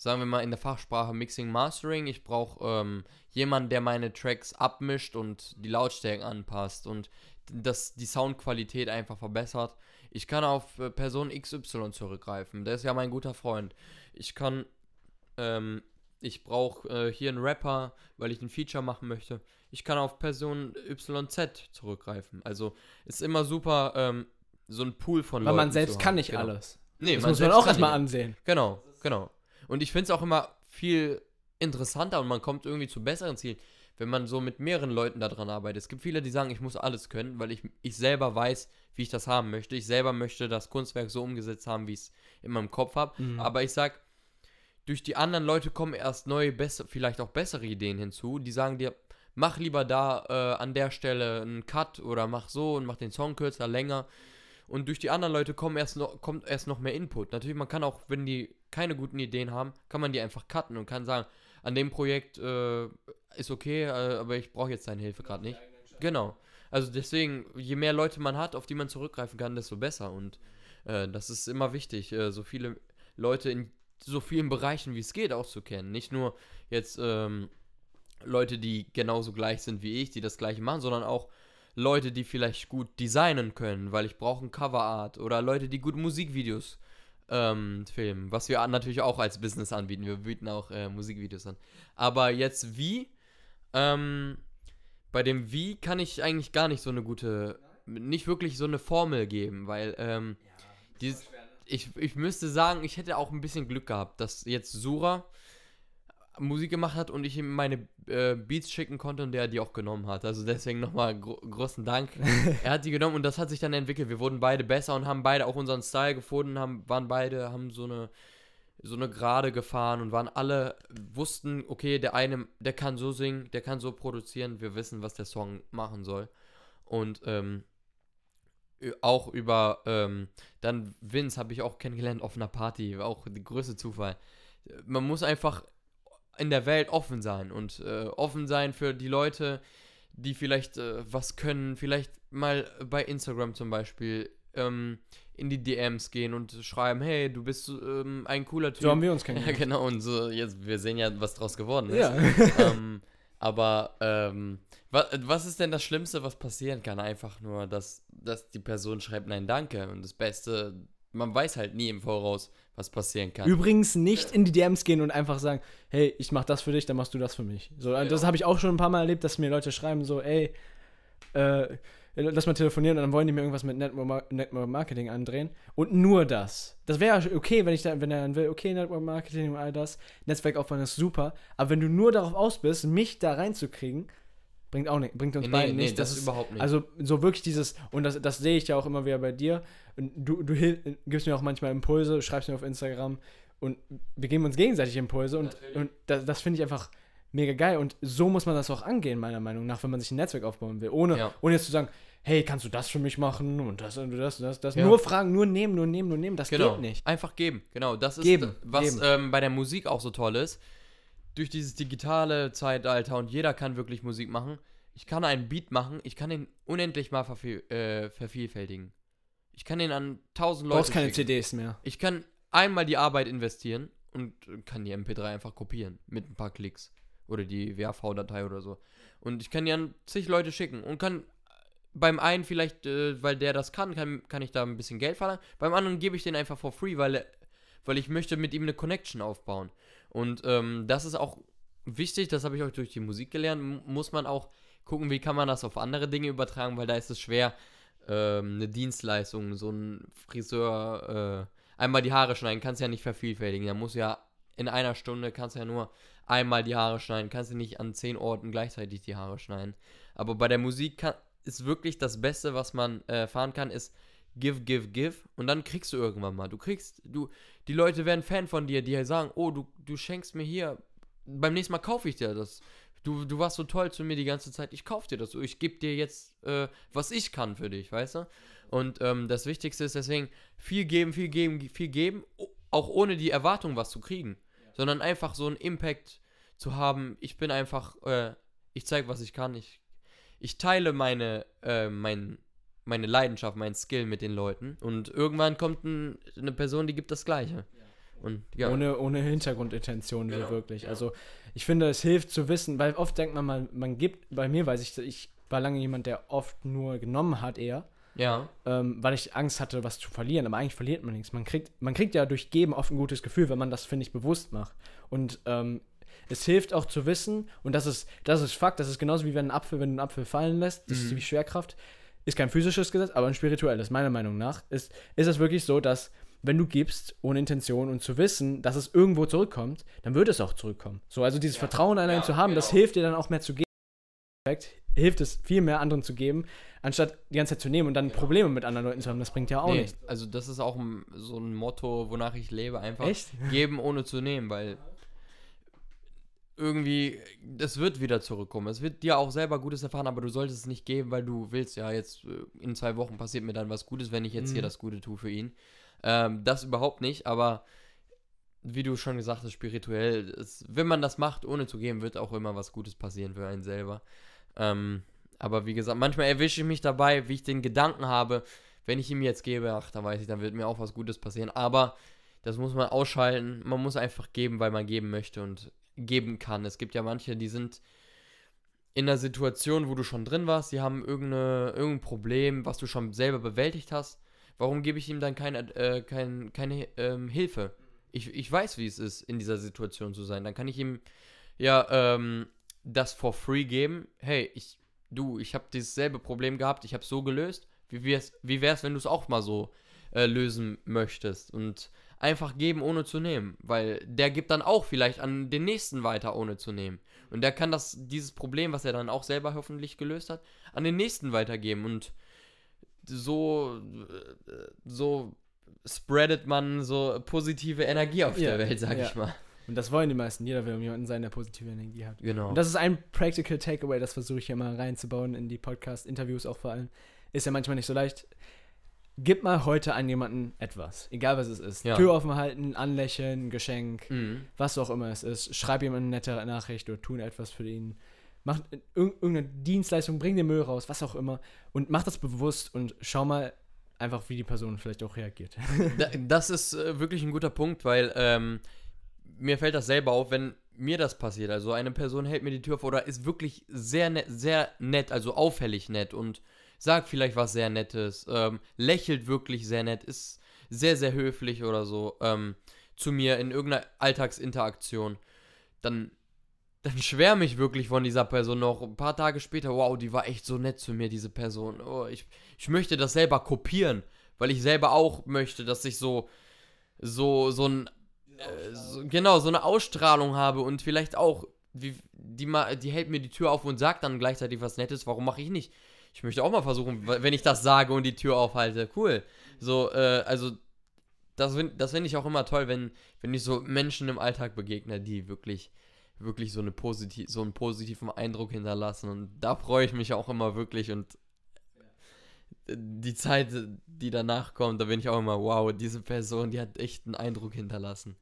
sagen wir mal in der Fachsprache Mixing Mastering. Ich brauche ähm, jemanden, der meine Tracks abmischt und die Lautstärken anpasst und das, die Soundqualität einfach verbessert. Ich kann auf äh, Person XY zurückgreifen. Der ist ja mein guter Freund. Ich kann, ähm, ich brauche äh, hier einen Rapper, weil ich ein Feature machen möchte. Ich kann auf Person YZ zurückgreifen. Also ist immer super, ähm, so ein Pool von Weil Leuten man selbst kann nicht genau. alles. Nee, das muss man auch erstmal ansehen. Genau, genau. Und ich finde es auch immer viel interessanter und man kommt irgendwie zu besseren Zielen, wenn man so mit mehreren Leuten daran arbeitet. Es gibt viele, die sagen, ich muss alles können, weil ich, ich selber weiß, wie ich das haben möchte. Ich selber möchte das Kunstwerk so umgesetzt haben, wie ich es in meinem Kopf habe. Mhm. Aber ich sag, durch die anderen Leute kommen erst neue, besser, vielleicht auch bessere Ideen hinzu. Die sagen dir, mach lieber da äh, an der Stelle einen Cut oder mach so und mach den Song kürzer, länger. Und durch die anderen Leute kommen erst noch, kommt erst noch mehr Input. Natürlich, man kann auch, wenn die keine guten Ideen haben, kann man die einfach cutten und kann sagen, an dem Projekt äh, ist okay, äh, aber ich brauche jetzt deine Hilfe gerade nicht. Genau. Also deswegen, je mehr Leute man hat, auf die man zurückgreifen kann, desto besser. Und äh, das ist immer wichtig, äh, so viele Leute in so vielen Bereichen wie es geht auch zu kennen. Nicht nur jetzt ähm, Leute, die genauso gleich sind wie ich, die das gleiche machen, sondern auch Leute, die vielleicht gut designen können, weil ich brauche ein Coverart oder Leute, die gut Musikvideos ähm, filmen, was wir natürlich auch als Business anbieten. Wir bieten auch äh, Musikvideos an. Aber jetzt wie? Ähm, bei dem Wie kann ich eigentlich gar nicht so eine gute, nicht wirklich so eine Formel geben, weil ähm, ja, dieses, ne? ich, ich müsste sagen, ich hätte auch ein bisschen Glück gehabt, dass jetzt Sura Musik gemacht hat und ich ihm meine äh, Beats schicken konnte und der die auch genommen hat. Also deswegen nochmal gro großen Dank. er hat die genommen und das hat sich dann entwickelt. Wir wurden beide besser und haben beide auch unseren Style gefunden, haben, waren beide, haben so eine so eine Gerade gefahren und waren alle, wussten, okay, der eine, der kann so singen, der kann so produzieren, wir wissen, was der Song machen soll. Und ähm, auch über, ähm, dann Vince habe ich auch kennengelernt auf einer Party, war auch der größte Zufall. Man muss einfach in der Welt offen sein und äh, offen sein für die Leute, die vielleicht äh, was können, vielleicht mal bei Instagram zum Beispiel ähm, in die DMs gehen und schreiben, hey, du bist ähm, ein cooler Typ. So haben wir uns kennengelernt. Ja, genau, und so, jetzt, wir sehen ja, was draus geworden ist. Ja. ähm, aber ähm, was, was ist denn das Schlimmste, was passieren kann? Einfach nur, dass, dass die Person schreibt, nein, danke. Und das Beste, man weiß halt nie im Voraus, was passieren kann. Übrigens nicht in die DMs gehen und einfach sagen, hey, ich mach das für dich, dann machst du das für mich. So, ja. Das habe ich auch schon ein paar Mal erlebt, dass mir Leute schreiben so, ey, äh, lass mal telefonieren und dann wollen die mir irgendwas mit Network, Network Marketing andrehen. Und nur das. Das wäre okay, wenn ich dann, wenn er dann will, okay, Network Marketing und all das, Netzwerk aufbauen ist super. Aber wenn du nur darauf aus bist, mich da reinzukriegen, bringt auch nicht, bringt uns nee, beiden nee, nicht. das, das ist überhaupt nicht. Also so wirklich dieses, und das, das sehe ich ja auch immer wieder bei dir. Und du, du gibst mir auch manchmal Impulse, schreibst mir auf Instagram und wir geben uns gegenseitig Impulse und, und das, das finde ich einfach mega geil. Und so muss man das auch angehen, meiner Meinung nach, wenn man sich ein Netzwerk aufbauen will. Ohne, ja. ohne jetzt zu sagen, hey, kannst du das für mich machen und das und das und das, das. Ja. Nur fragen, nur nehmen, nur nehmen, nur nehmen, das genau. geht nicht. Einfach geben, genau. Das ist, geben, was geben. Ähm, bei der Musik auch so toll ist. Durch dieses digitale Zeitalter und jeder kann wirklich Musik machen. Ich kann einen Beat machen, ich kann ihn unendlich mal verviel äh, vervielfältigen. Ich kann ihn an tausend Leute. Du brauchst keine schicken. CDs mehr. Ich kann einmal die Arbeit investieren und kann die MP3 einfach kopieren mit ein paar Klicks. Oder die WAV-Datei oder so. Und ich kann die an zig Leute schicken und kann beim einen vielleicht, äh, weil der das kann, kann, kann ich da ein bisschen Geld verlangen. Beim anderen gebe ich den einfach for free, weil, weil ich möchte mit ihm eine Connection aufbauen. Und ähm, das ist auch wichtig, das habe ich auch durch die Musik gelernt, muss man auch gucken, wie kann man das auf andere Dinge übertragen, weil da ist es schwer, ähm, eine Dienstleistung, so ein Friseur, äh, einmal die Haare schneiden, kannst ja nicht vervielfältigen. Da muss ja in einer Stunde kannst du ja nur einmal die Haare schneiden, kannst du nicht an zehn Orten gleichzeitig die Haare schneiden. Aber bei der Musik kann, ist wirklich das Beste, was man äh, fahren kann, ist give, give, give und dann kriegst du irgendwann mal. Du kriegst, du, die Leute werden Fan von dir, die sagen, oh, du, du schenkst mir hier, beim nächsten Mal kaufe ich dir das. Du, du warst so toll zu mir die ganze Zeit, ich kaufe dir das. Ich gebe dir jetzt, äh, was ich kann für dich, weißt du? Und ähm, das Wichtigste ist deswegen viel geben, viel geben, viel geben, auch ohne die Erwartung, was zu kriegen. Ja. Sondern einfach so einen Impact zu haben. Ich bin einfach, äh, ich zeige, was ich kann, ich ich teile meine, äh, mein, meine Leidenschaft, mein Skill mit den Leuten und irgendwann kommt ein, eine Person, die gibt das Gleiche. Und, ja. ohne, ohne Hintergrundintention genau. so wirklich. Also ich finde, es hilft zu wissen, weil oft denkt man mal, man gibt, bei mir weiß ich, ich war lange jemand, der oft nur genommen hat eher. Ja. Ähm, weil ich Angst hatte, was zu verlieren. Aber eigentlich verliert man nichts. Man kriegt, man kriegt ja durch Geben oft ein gutes Gefühl, wenn man das, finde ich, bewusst macht. Und ähm, es hilft auch zu wissen, und das ist, das ist Fakt, das ist genauso wie wenn ein Apfel, wenn du einen Apfel fallen lässt, das mhm. ist wie Schwerkraft, ist kein physisches Gesetz, aber ein spirituelles, meiner Meinung nach, ist, ist es wirklich so, dass wenn du gibst, ohne Intention und zu wissen, dass es irgendwo zurückkommt, dann wird es auch zurückkommen. So, also dieses ja. Vertrauen einen ja, zu haben, genau. das hilft dir dann auch mehr zu geben. Hilft es viel mehr anderen zu geben, anstatt die ganze Zeit zu nehmen und dann genau. Probleme mit anderen Leuten zu haben. Das bringt ja auch nee, nichts. Also, das ist auch so ein Motto, wonach ich lebe: einfach Echt? geben ohne zu nehmen, weil irgendwie, das wird wieder zurückkommen. Es wird dir auch selber Gutes erfahren, aber du solltest es nicht geben, weil du willst, ja, jetzt äh, in zwei Wochen passiert mir dann was Gutes, wenn ich jetzt mhm. hier das Gute tue für ihn. Ähm, das überhaupt nicht, aber wie du schon gesagt hast, spirituell, es, wenn man das macht, ohne zu geben, wird auch immer was Gutes passieren für einen selber. Ähm, aber wie gesagt, manchmal erwische ich mich dabei, wie ich den Gedanken habe, wenn ich ihm jetzt gebe, ach, dann weiß ich, dann wird mir auch was Gutes passieren. Aber das muss man ausschalten. Man muss einfach geben, weil man geben möchte und geben kann. Es gibt ja manche, die sind in einer Situation, wo du schon drin warst, die haben irgendeine, irgendein Problem, was du schon selber bewältigt hast. Warum gebe ich ihm dann keine, äh, kein, keine ähm, Hilfe? Ich, ich weiß, wie es ist, in dieser Situation zu sein. Dann kann ich ihm ja ähm, das for free geben. Hey, ich, du, ich habe dieses selbe Problem gehabt, ich habe es so gelöst. Wie wär's, wie wär's, wenn du es auch mal so äh, lösen möchtest? Und einfach geben, ohne zu nehmen. Weil der gibt dann auch vielleicht an den nächsten weiter, ohne zu nehmen. Und der kann das, dieses Problem, was er dann auch selber hoffentlich gelöst hat, an den nächsten weitergeben. Und so, so spreadet man so positive Energie auf ja, der Welt, sag ja. ich mal. Und das wollen die meisten. Jeder will jemanden sein, der positive Energie hat. Genau. Und das ist ein Practical Takeaway, das versuche ich ja mal reinzubauen in die Podcast-Interviews auch vor allem. Ist ja manchmal nicht so leicht gib mal heute an jemanden etwas, egal was es ist. Ja. Tür offen halten, anlächeln, Geschenk, mhm. was auch immer es ist. Schreib jemandem eine nette Nachricht oder tu etwas für ihn. Mach irgendeine Dienstleistung, bring den Müll raus, was auch immer. Und mach das bewusst und schau mal einfach, wie die Person vielleicht auch reagiert. das ist äh, wirklich ein guter Punkt, weil ähm, mir fällt das selber auf, wenn mir das passiert. Also eine Person hält mir die Tür auf oder ist wirklich sehr nett, sehr nett, also auffällig nett und sagt vielleicht was sehr Nettes, ähm, lächelt wirklich sehr nett, ist sehr, sehr höflich oder so ähm, zu mir in irgendeiner Alltagsinteraktion, dann, dann schwärme ich wirklich von dieser Person noch. Ein paar Tage später, wow, die war echt so nett zu mir, diese Person. Oh, ich, ich möchte das selber kopieren, weil ich selber auch möchte, dass ich so, so, so ein, äh, so, genau, so eine Ausstrahlung habe und vielleicht auch, die, die, die hält mir die Tür auf und sagt dann gleichzeitig was Nettes, warum mache ich nicht? Ich möchte auch mal versuchen, wenn ich das sage und die Tür aufhalte. Cool. So, äh, also, das finde das find ich auch immer toll, wenn, wenn ich so Menschen im Alltag begegne, die wirklich, wirklich so, eine positiv, so einen positiven Eindruck hinterlassen. Und da freue ich mich auch immer wirklich und die Zeit, die danach kommt, da bin ich auch immer, wow, diese Person, die hat echt einen Eindruck hinterlassen.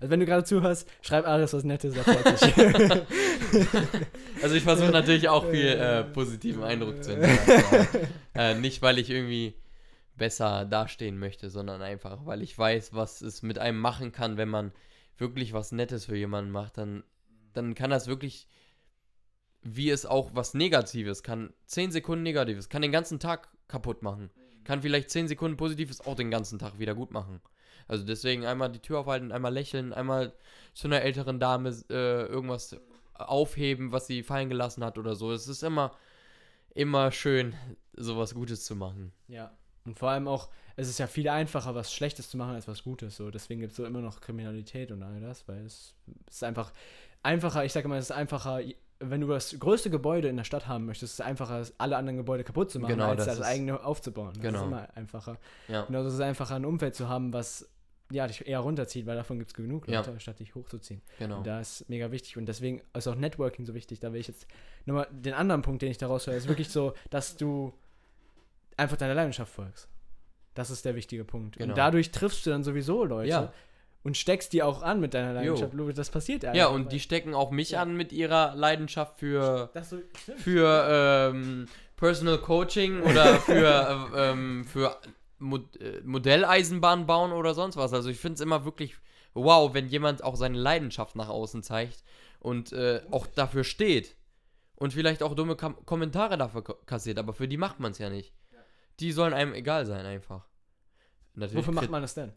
Also wenn du gerade zuhörst, schreib alles was Nettes, er freut also ich versuche natürlich auch viel äh, positiven Eindruck zu hinterlassen. äh, nicht, weil ich irgendwie besser dastehen möchte, sondern einfach, weil ich weiß, was es mit einem machen kann, wenn man wirklich was Nettes für jemanden macht, dann, dann kann das wirklich, wie es auch was Negatives kann, 10 Sekunden Negatives, kann den ganzen Tag kaputt machen. Kann vielleicht 10 Sekunden Positives auch den ganzen Tag wieder gut machen. Also deswegen einmal die Tür aufhalten, einmal lächeln, einmal zu einer älteren Dame äh, irgendwas aufheben, was sie fallen gelassen hat oder so. Es ist immer, immer schön, sowas Gutes zu machen. Ja. Und vor allem auch, es ist ja viel einfacher, was Schlechtes zu machen, als was Gutes. So, deswegen gibt es so immer noch Kriminalität und all das, weil es, es ist einfach einfacher, ich sage mal, es ist einfacher, wenn du das größte Gebäude in der Stadt haben möchtest, ist es einfacher, alle anderen Gebäude kaputt zu machen, genau, als das, das eigene aufzubauen. Das genau. ist immer einfacher. Ja. Genauso ist es einfacher, ein Umfeld zu haben, was ja, dich eher runterzieht, weil davon gibt es genug Leute, ja. statt dich hochzuziehen. Genau. Und da ist mega wichtig und deswegen ist auch Networking so wichtig. Da will ich jetzt nochmal den anderen Punkt, den ich daraus höre, ist wirklich so, dass du einfach deiner Leidenschaft folgst. Das ist der wichtige Punkt. Genau. Und dadurch triffst du dann sowieso Leute ja. und steckst die auch an mit deiner Leidenschaft. Jo. Das passiert ja. Ja, und die stecken auch mich ja. an mit ihrer Leidenschaft für, so, für ähm, Personal Coaching oder für, äh, ähm, für Mod äh, Modelleisenbahn bauen oder sonst was. Also ich finde es immer wirklich wow, wenn jemand auch seine Leidenschaft nach außen zeigt und äh, auch dafür steht. Und vielleicht auch dumme Kom Kommentare dafür kassiert, aber für die macht man es ja nicht. Die sollen einem egal sein, einfach. Natürlich Wofür macht man das denn?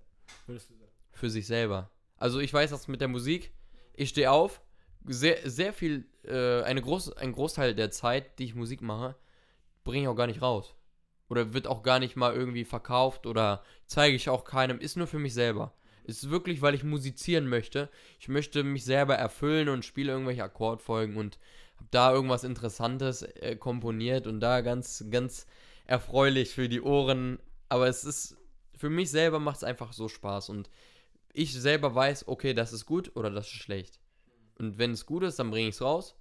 Für sich selber. Also ich weiß das mit der Musik. Ich stehe auf, sehr, sehr viel, äh, eine groß, ein Großteil der Zeit, die ich Musik mache, bringe ich auch gar nicht raus. Oder wird auch gar nicht mal irgendwie verkauft oder zeige ich auch keinem, ist nur für mich selber. Ist wirklich, weil ich musizieren möchte. Ich möchte mich selber erfüllen und spiele irgendwelche Akkordfolgen und habe da irgendwas Interessantes äh, komponiert und da ganz, ganz erfreulich für die Ohren. Aber es ist, für mich selber macht es einfach so Spaß und ich selber weiß, okay, das ist gut oder das ist schlecht. Und wenn es gut ist, dann bringe ich es raus.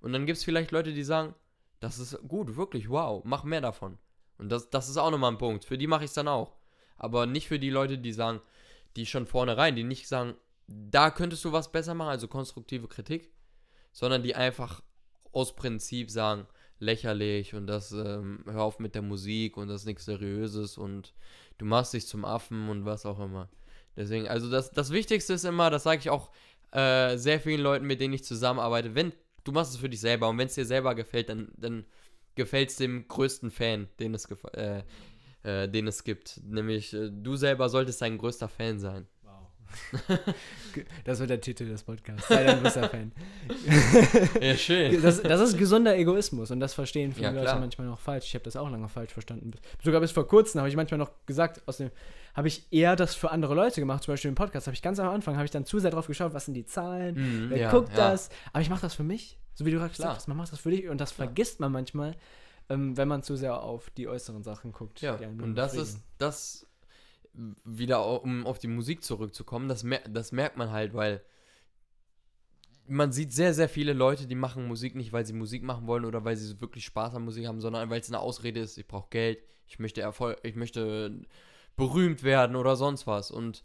Und dann gibt es vielleicht Leute, die sagen, das ist gut, wirklich, wow, mach mehr davon. Und das, das ist auch nochmal ein Punkt. Für die mache ich es dann auch. Aber nicht für die Leute, die sagen, die schon vornherein, die nicht sagen, da könntest du was besser machen, also konstruktive Kritik, sondern die einfach aus Prinzip sagen, lächerlich und das, ähm, hör auf mit der Musik und das ist nichts Seriöses und du machst dich zum Affen und was auch immer. Deswegen, also das, das Wichtigste ist immer, das sage ich auch äh, sehr vielen Leuten, mit denen ich zusammenarbeite, wenn du machst es für dich selber und wenn es dir selber gefällt, dann, dann gefällt es dem größten Fan, den es, äh, äh, den es gibt. Nämlich, äh, du selber solltest dein größter Fan sein. Wow. das wird der Titel des Podcasts. Sei dein größter Fan. ja, schön. Das, das, ist gesunder Egoismus und das verstehen viele ja, Leute manchmal noch falsch. Ich habe das auch lange falsch verstanden. Sogar bis vor kurzem habe ich manchmal noch gesagt, aus dem habe ich eher das für andere Leute gemacht, zum Beispiel im Podcast. Habe ich ganz am Anfang, habe ich dann zu sehr drauf geschaut, was sind die Zahlen, mhm, wer ja, guckt ja. das. Aber ich mache das für mich, so wie du gerade gesagt hast, man macht das für dich und das vergisst man manchmal, ähm, wenn man zu sehr auf die äußeren Sachen guckt. Ja, und das ist, das wieder, um auf die Musik zurückzukommen, das, mer das merkt man halt, weil man sieht sehr, sehr viele Leute, die machen Musik nicht, weil sie Musik machen wollen oder weil sie wirklich Spaß an Musik haben, sondern weil es eine Ausrede ist, ich brauche Geld, ich möchte Erfolg, ich möchte berühmt werden oder sonst was. Und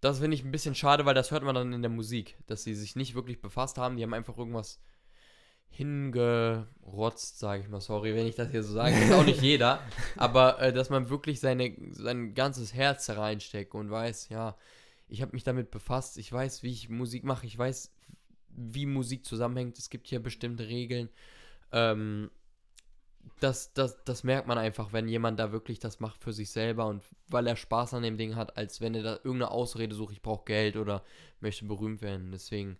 das finde ich ein bisschen schade, weil das hört man dann in der Musik, dass sie sich nicht wirklich befasst haben. Die haben einfach irgendwas hingerotzt, sage ich mal. Sorry, wenn ich das hier so sage. Das ist auch nicht jeder. Aber äh, dass man wirklich seine, sein ganzes Herz reinsteckt und weiß, ja, ich habe mich damit befasst. Ich weiß, wie ich Musik mache. Ich weiß, wie Musik zusammenhängt. Es gibt hier bestimmte Regeln. Ähm, das, das, das merkt man einfach, wenn jemand da wirklich das macht für sich selber und weil er Spaß an dem Ding hat, als wenn er da irgendeine Ausrede sucht, ich brauche Geld oder möchte berühmt werden. Deswegen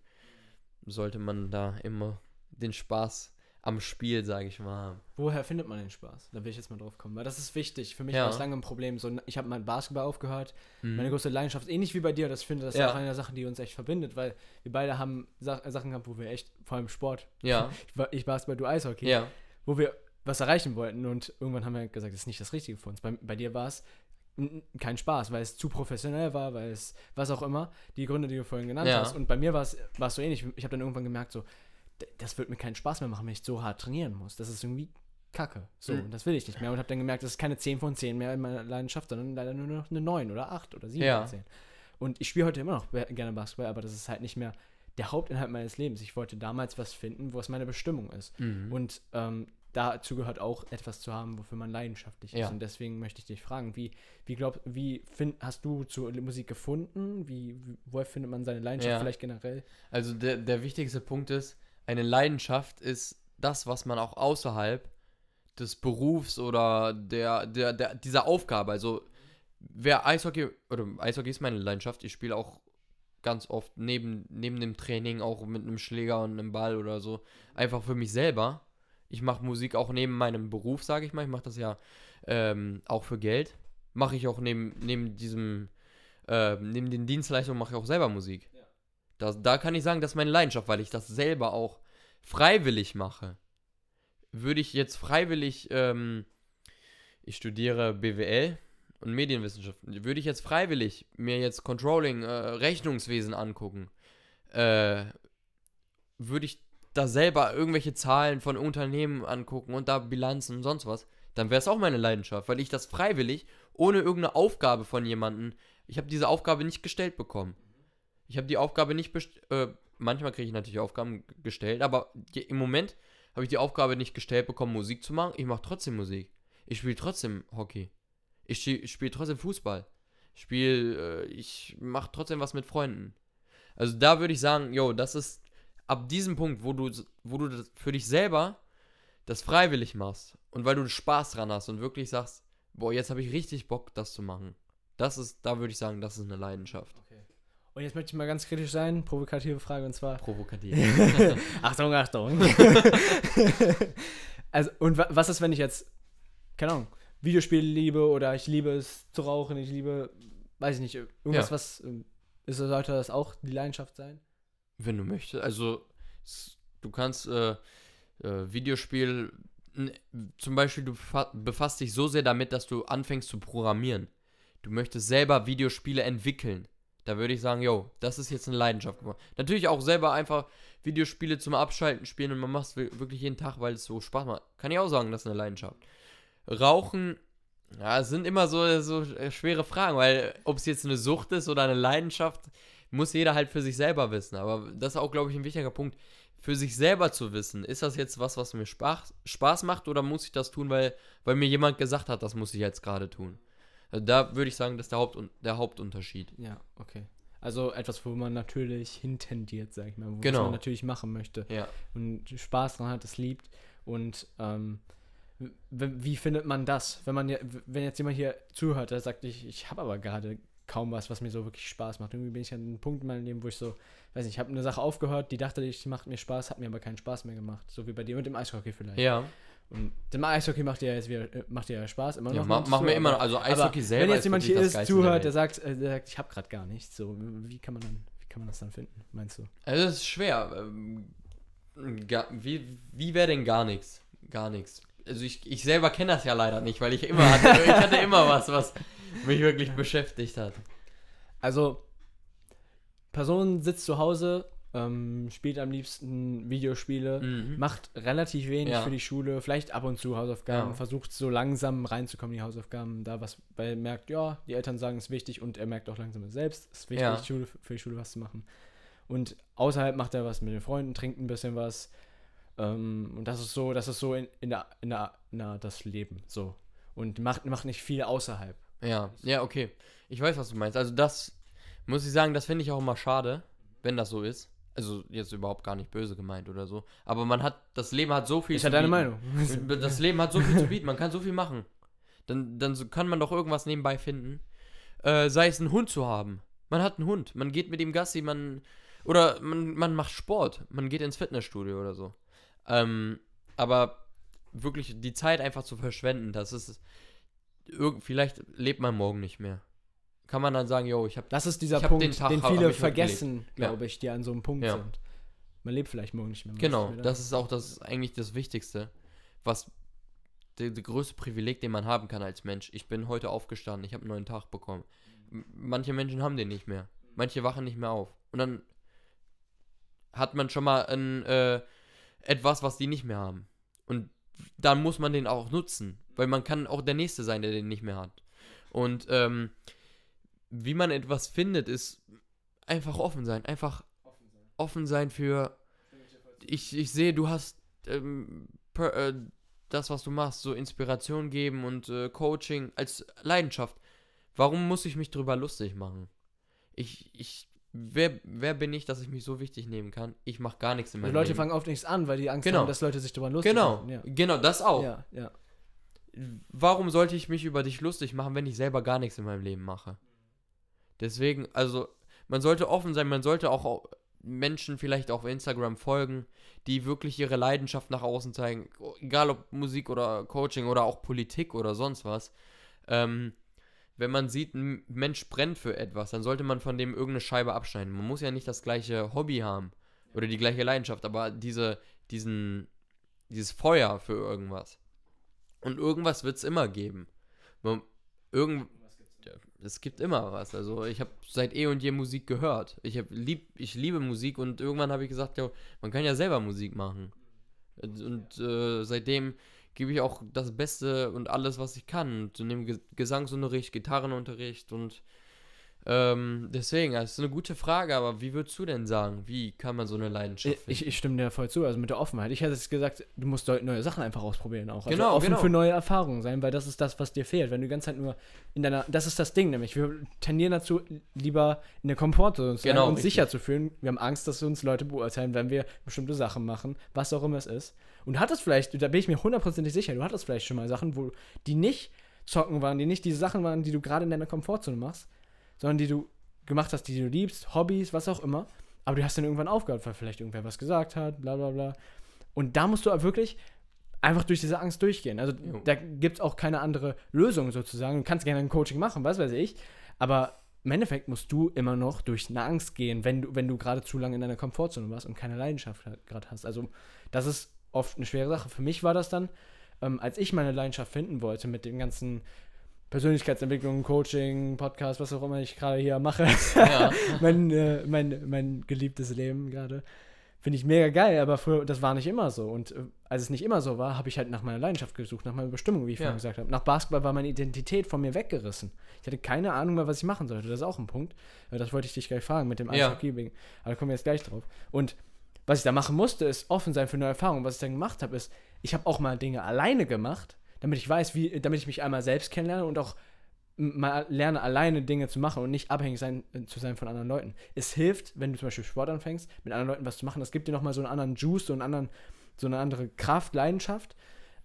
sollte man da immer den Spaß am Spiel, sage ich mal, haben. Woher findet man den Spaß? Da will ich jetzt mal drauf kommen, weil das ist wichtig. Für mich ja. war es lange ein Problem. So, ich habe mein Basketball aufgehört. Mhm. Meine große Leidenschaft, ähnlich wie bei dir, das finde das ja. ist auch eine der Sachen, die uns echt verbindet, weil wir beide haben Sa Sachen gehabt, wo wir echt, vor allem Sport, ja. ich, ich Basketball, du Eishockey, ja. wo wir was erreichen wollten. Und irgendwann haben wir gesagt, das ist nicht das Richtige für uns. Bei, bei dir war es kein Spaß, weil es zu professionell war, weil es, was auch immer, die Gründe, die du vorhin genannt ja. hast. Und bei mir war es, war es so ähnlich. Ich habe dann irgendwann gemerkt, so, das wird mir keinen Spaß mehr machen, wenn ich so hart trainieren muss. Das ist irgendwie kacke. So, mhm. das will ich nicht mehr. Und habe dann gemerkt, das ist keine 10 von 10 mehr in meiner Leidenschaft, sondern leider nur noch eine 9 oder 8 oder 7 ja. von 10. Und ich spiele heute immer noch gerne Basketball, aber das ist halt nicht mehr der Hauptinhalt meines Lebens. Ich wollte damals was finden, wo es meine Bestimmung ist. Mhm. Und ähm, dazu gehört auch etwas zu haben, wofür man leidenschaftlich ist. Und deswegen möchte ich dich fragen, wie, wie glaub, wie find, hast du zur Musik gefunden? Wie, woher findet man seine Leidenschaft ja. vielleicht generell? Also der, der wichtigste Punkt ist, eine Leidenschaft ist das, was man auch außerhalb des Berufs oder der, der, der, dieser Aufgabe, also wer Eishockey, oder Eishockey ist meine Leidenschaft, ich spiele auch ganz oft neben, neben dem Training auch mit einem Schläger und einem Ball oder so, einfach für mich selber ich mache Musik auch neben meinem Beruf, sage ich mal. Ich mache das ja ähm, auch für Geld. Mache ich auch neben, neben diesem, äh, neben den Dienstleistungen mache ich auch selber Musik. Da, da kann ich sagen, das ist meine Leidenschaft, weil ich das selber auch freiwillig mache. Würde ich jetzt freiwillig, ähm, ich studiere BWL und Medienwissenschaften, würde ich jetzt freiwillig mir jetzt Controlling, äh, Rechnungswesen angucken, äh, würde ich da selber irgendwelche Zahlen von Unternehmen angucken und da Bilanzen und sonst was, dann wäre es auch meine Leidenschaft, weil ich das freiwillig, ohne irgendeine Aufgabe von jemandem, ich habe diese Aufgabe nicht gestellt bekommen. Ich habe die Aufgabe nicht, äh, manchmal kriege ich natürlich Aufgaben gestellt, aber im Moment habe ich die Aufgabe nicht gestellt bekommen, Musik zu machen. Ich mache trotzdem Musik. Ich spiele trotzdem Hockey. Ich, spiele trotzdem Fußball. Ich spiele, äh, ich mache trotzdem was mit Freunden. Also da würde ich sagen, yo, das ist ab diesem Punkt, wo du, wo du für dich selber das freiwillig machst und weil du Spaß dran hast und wirklich sagst, boah, jetzt habe ich richtig Bock, das zu machen. Das ist, da würde ich sagen, das ist eine Leidenschaft. Okay. Und jetzt möchte ich mal ganz kritisch sein, provokative Frage und zwar. Provokativ. Achtung, Achtung. also, und was ist, wenn ich jetzt, keine Ahnung, Videospiele liebe oder ich liebe es zu rauchen, ich liebe, weiß ich nicht, irgendwas, ja. was ähm, ist, sollte das auch die Leidenschaft sein? Wenn du möchtest. Also, du kannst äh, äh, Videospiel, zum Beispiel, du befasst dich so sehr damit, dass du anfängst zu programmieren. Du möchtest selber Videospiele entwickeln. Da würde ich sagen, yo, das ist jetzt eine Leidenschaft geworden. Natürlich auch selber einfach Videospiele zum Abschalten spielen und man macht es wirklich jeden Tag, weil es so Spaß macht. Kann ich auch sagen, das ist eine Leidenschaft. Rauchen, ja, sind immer so, so schwere Fragen, weil ob es jetzt eine Sucht ist oder eine Leidenschaft, muss jeder halt für sich selber wissen. Aber das ist auch, glaube ich, ein wichtiger Punkt. Für sich selber zu wissen, ist das jetzt was, was mir Spaß, Spaß macht oder muss ich das tun, weil, weil mir jemand gesagt hat, das muss ich jetzt gerade tun? Also da würde ich sagen, das ist der, Haupt, der Hauptunterschied. Ja, okay. Also etwas, wo man natürlich hintendiert, sag ich mal, wo genau. man natürlich machen möchte. Ja. Und Spaß dran hat, es liebt. Und ähm, wie findet man das? Wenn man wenn jetzt jemand hier zuhört, der sagt, ich, ich habe aber gerade kaum was, was mir so wirklich Spaß macht. Irgendwie bin ich an einem Punkt in meinem Leben, wo ich so, weiß nicht, ich habe eine Sache aufgehört, die dachte, die macht mir Spaß, hat mir aber keinen Spaß mehr gemacht. So wie bei dir mit dem Eishockey vielleicht. Ja. Und dem Eishockey macht ja jetzt wieder, äh, macht ja Spaß, immer noch. Ja, ma machen wir immer noch. Also Eishockey selber. Wenn jetzt jemand hier ist, zuhört, der sagt, äh, der sagt, ich habe gerade gar nichts, so, wie kann man dann, wie kann man das dann finden, meinst du? Also das ist schwer. Ähm, wie, wie wäre denn gar nichts? Gar nichts also ich, ich selber kenne das ja leider nicht, weil ich immer hatte, ich hatte immer was, was mich wirklich beschäftigt hat. Also, Person sitzt zu Hause, ähm, spielt am liebsten Videospiele, mhm. macht relativ wenig ja. für die Schule, vielleicht ab und zu Hausaufgaben, ja. versucht so langsam reinzukommen, die Hausaufgaben, da was, weil er merkt, ja, die Eltern sagen, es ist wichtig und er merkt auch langsam selbst, es ist wichtig, ja. Schule, für die Schule was zu machen. Und außerhalb macht er was mit den Freunden, trinkt ein bisschen was, ähm, und das ist so, das ist so in, in, der, in, der, in der, das Leben so. Und macht, macht nicht viel außerhalb. Ja, ja, okay. Ich weiß, was du meinst. Also das muss ich sagen, das finde ich auch immer schade, wenn das so ist. Also jetzt überhaupt gar nicht böse gemeint oder so. Aber man hat, das Leben hat so viel ist zu ja deine Meinung. Das Leben hat so viel zu bieten, man kann so viel machen. Dann, dann kann man doch irgendwas nebenbei finden. Äh, sei es ein Hund zu haben. Man hat einen Hund, man geht mit ihm Gassi, man. Oder man, man macht Sport, man geht ins Fitnessstudio oder so. Ähm, aber wirklich die Zeit einfach zu verschwenden, das ist. Vielleicht lebt man morgen nicht mehr. Kann man dann sagen, yo, ich habe. Das ist dieser Punkt, den, Tag, den viele vergessen, glaube ja. ich, die an so einem Punkt ja. sind. Man lebt vielleicht morgen nicht mehr. Genau, das ist auch das eigentlich das Wichtigste, was der, der, größte Privileg, den man haben kann als Mensch. Ich bin heute aufgestanden, ich habe einen neuen Tag bekommen. Manche Menschen haben den nicht mehr. Manche wachen nicht mehr auf. Und dann hat man schon mal ein, äh, etwas, was die nicht mehr haben. Und dann muss man den auch nutzen, weil man kann auch der Nächste sein, der den nicht mehr hat. Und ähm, wie man etwas findet, ist einfach offen sein. Einfach offen sein, offen sein für. Ich, ich sehe, du hast ähm, per, äh, das, was du machst, so Inspiration geben und äh, Coaching als Leidenschaft. Warum muss ich mich drüber lustig machen? Ich, ich wer, wer bin ich, dass ich mich so wichtig nehmen kann? Ich mache gar nichts in meinem Die Leute Leben. fangen oft nichts an, weil die Angst genau. haben, dass Leute sich darüber lustig genau. machen. Genau, ja. genau, das auch. Ja, ja. Warum sollte ich mich über dich lustig machen, wenn ich selber gar nichts in meinem Leben mache? Deswegen, also, man sollte offen sein, man sollte auch Menschen vielleicht auf Instagram folgen, die wirklich ihre Leidenschaft nach außen zeigen, egal ob Musik oder Coaching oder auch Politik oder sonst was. Ähm, wenn man sieht, ein Mensch brennt für etwas, dann sollte man von dem irgendeine Scheibe abschneiden. Man muss ja nicht das gleiche Hobby haben oder die gleiche Leidenschaft, aber diese, diesen, dieses Feuer für irgendwas. Und irgendwas wird es immer geben. Man, irgend, es gibt immer was. Also ich habe seit eh und je Musik gehört. Ich, hab, lieb, ich liebe Musik und irgendwann habe ich gesagt, ja, man kann ja selber Musik machen. Und äh, seitdem gebe ich auch das Beste und alles, was ich kann. Und nehme Gesangsunterricht, Gitarrenunterricht und ähm, deswegen, das ist eine gute Frage, aber wie würdest du denn sagen, wie kann man so eine Leidenschaft finden? Ich, ich stimme dir voll zu, also mit der Offenheit. Ich hätte jetzt gesagt, du musst neue Sachen einfach ausprobieren auch. Also genau, offen genau. für neue Erfahrungen sein, weil das ist das, was dir fehlt. Wenn du die ganze Zeit nur in deiner, das ist das Ding nämlich, wir tendieren dazu, lieber in der Komfortzone zu sein, genau, uns sicher zu fühlen. Wir haben Angst, dass uns Leute beurteilen, wenn wir bestimmte Sachen machen, was auch immer es ist. Und du hattest vielleicht, da bin ich mir hundertprozentig sicher, du hattest vielleicht schon mal Sachen, wo die nicht zocken waren, die nicht diese Sachen waren, die du gerade in deiner Komfortzone machst, sondern die du gemacht hast, die du liebst, Hobbys, was auch immer. Aber du hast dann irgendwann aufgehört, weil vielleicht irgendwer was gesagt hat, bla bla bla. Und da musst du wirklich einfach durch diese Angst durchgehen. Also Jo. da gibt es auch keine andere Lösung sozusagen. Du kannst gerne ein Coaching machen, was weiß ich. Aber im Endeffekt musst du immer noch durch eine Angst gehen, wenn du, wenn du gerade zu lange in deiner Komfortzone warst und keine Leidenschaft gerade hast. Also das ist oft eine schwere Sache. Für mich war das dann, ähm, als ich meine Leidenschaft finden wollte mit dem ganzen Persönlichkeitsentwicklung, Coaching, Podcast, was auch immer ich gerade hier mache, Ja. mein, äh, mein, mein geliebtes Leben gerade. Finde ich mega geil, aber früher, das war nicht immer so. Und äh, als es nicht immer so war, habe ich halt nach meiner Leidenschaft gesucht, nach meiner Bestimmung, wie ich Ja. vorhin gesagt habe. Nach Basketball war meine Identität von mir weggerissen. Ich hatte keine Ahnung mehr, was ich machen sollte. Das ist auch ein Punkt. Äh, Das wollte ich dich gleich fragen mit dem Ja. Eishockey. Aber da kommen wir jetzt gleich drauf. Und was ich da machen musste, ist offen sein für neue Erfahrungen. Was ich dann gemacht habe, ist, ich habe auch mal Dinge alleine gemacht, damit ich weiß, wie, damit ich mich einmal selbst kennenlerne und auch mal lerne, alleine Dinge zu machen und nicht abhängig sein, äh, zu sein von anderen Leuten. Es hilft, wenn du zum Beispiel Sport anfängst, mit anderen Leuten was zu machen. Das gibt dir nochmal so einen anderen Juice, so, einen anderen, so eine andere Kraft, Leidenschaft.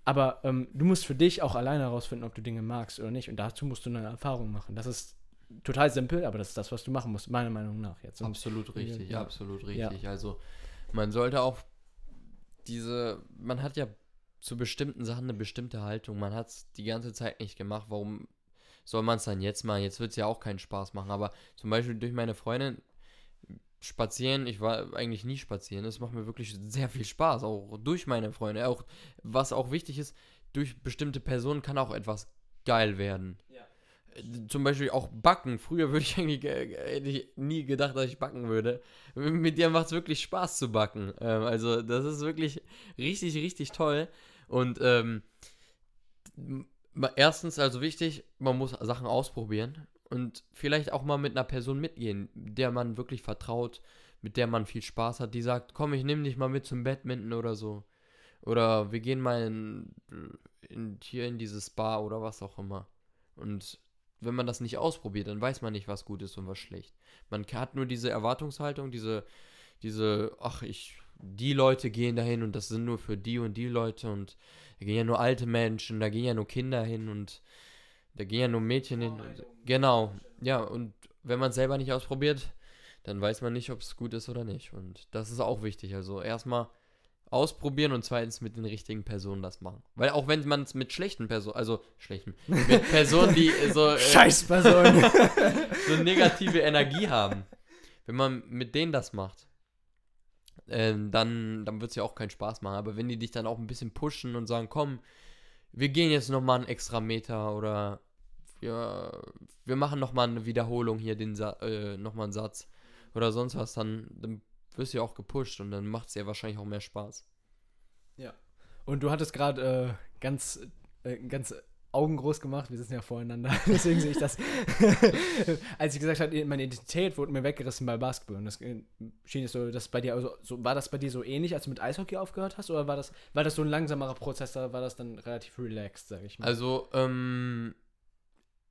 Aber ähm, du musst für dich auch alleine herausfinden, ob du Dinge magst oder nicht. Und dazu musst du eine Erfahrung machen. Das ist total simpel, aber das ist das, was du machen musst, meiner Meinung nach jetzt. Und Absolut richtig, Ja. absolut Ja. richtig. Also man sollte auch diese, man hat ja zu bestimmten Sachen eine bestimmte Haltung. Man hat es die ganze Zeit nicht gemacht. Warum soll man es dann jetzt machen? Jetzt wird es ja auch keinen Spaß machen. Aber zum Beispiel durch meine Freundin spazieren, ich war eigentlich nie spazieren. Das macht mir wirklich sehr viel Spaß, auch durch meine Freunde. Auch was auch wichtig ist, durch bestimmte Personen kann auch etwas geil werden. Ja. Zum Beispiel auch backen. Früher würde ich eigentlich hätte ich nie gedacht, dass ich backen würde. Mit dir macht es wirklich Spaß zu backen. Ähm, also das ist wirklich richtig, richtig toll. Und ähm, erstens also wichtig, man muss Sachen ausprobieren und vielleicht auch mal mit einer Person mitgehen, der man wirklich vertraut, mit der man viel Spaß hat, die sagt, komm, ich nehme dich mal mit zum Badminton oder so. Oder wir gehen mal in, in, hier in dieses Bar oder was auch immer. Und wenn man das nicht ausprobiert, dann weiß man nicht, was gut ist und was schlecht. Man hat nur diese Erwartungshaltung, diese, diese, ach, ich, die Leute gehen dahin und das sind nur für die und die Leute und da gehen ja nur alte Menschen, da gehen ja nur Kinder hin und da gehen ja nur Mädchen hin. Und, genau, ja, und wenn man es selber nicht ausprobiert, dann weiß man nicht, ob es gut ist oder nicht. Und das ist auch wichtig. Also erstmal ausprobieren und zweitens mit den richtigen Personen das machen. Weil auch wenn man es mit schlechten Personen, also schlechten, mit Personen, die so, äh, Scheiß Person. so negative Energie haben, wenn man mit denen das macht, ähm, dann, dann wird es ja auch keinen Spaß machen. Aber wenn die dich dann auch ein bisschen pushen und sagen, komm, wir gehen jetzt nochmal einen extra Meter oder wir, wir machen nochmal eine Wiederholung hier, den Sa äh, nochmal einen Satz oder sonst was, dann, dann wirst du ja auch gepusht und dann macht es ja wahrscheinlich auch mehr Spaß. Und du hattest gerade äh, ganz, äh, ganz Augen groß gemacht, wir sitzen ja voreinander, deswegen sehe ich das. Als ich gesagt habe, meine Identität wurde mir weggerissen bei Basketball und das äh, schien es so, dass bei dir, also, so, war das bei dir so ähnlich, als du mit Eishockey aufgehört hast oder war das, war das so ein langsamerer Prozess, da war das dann relativ relaxed, sage ich mal? Also, ähm,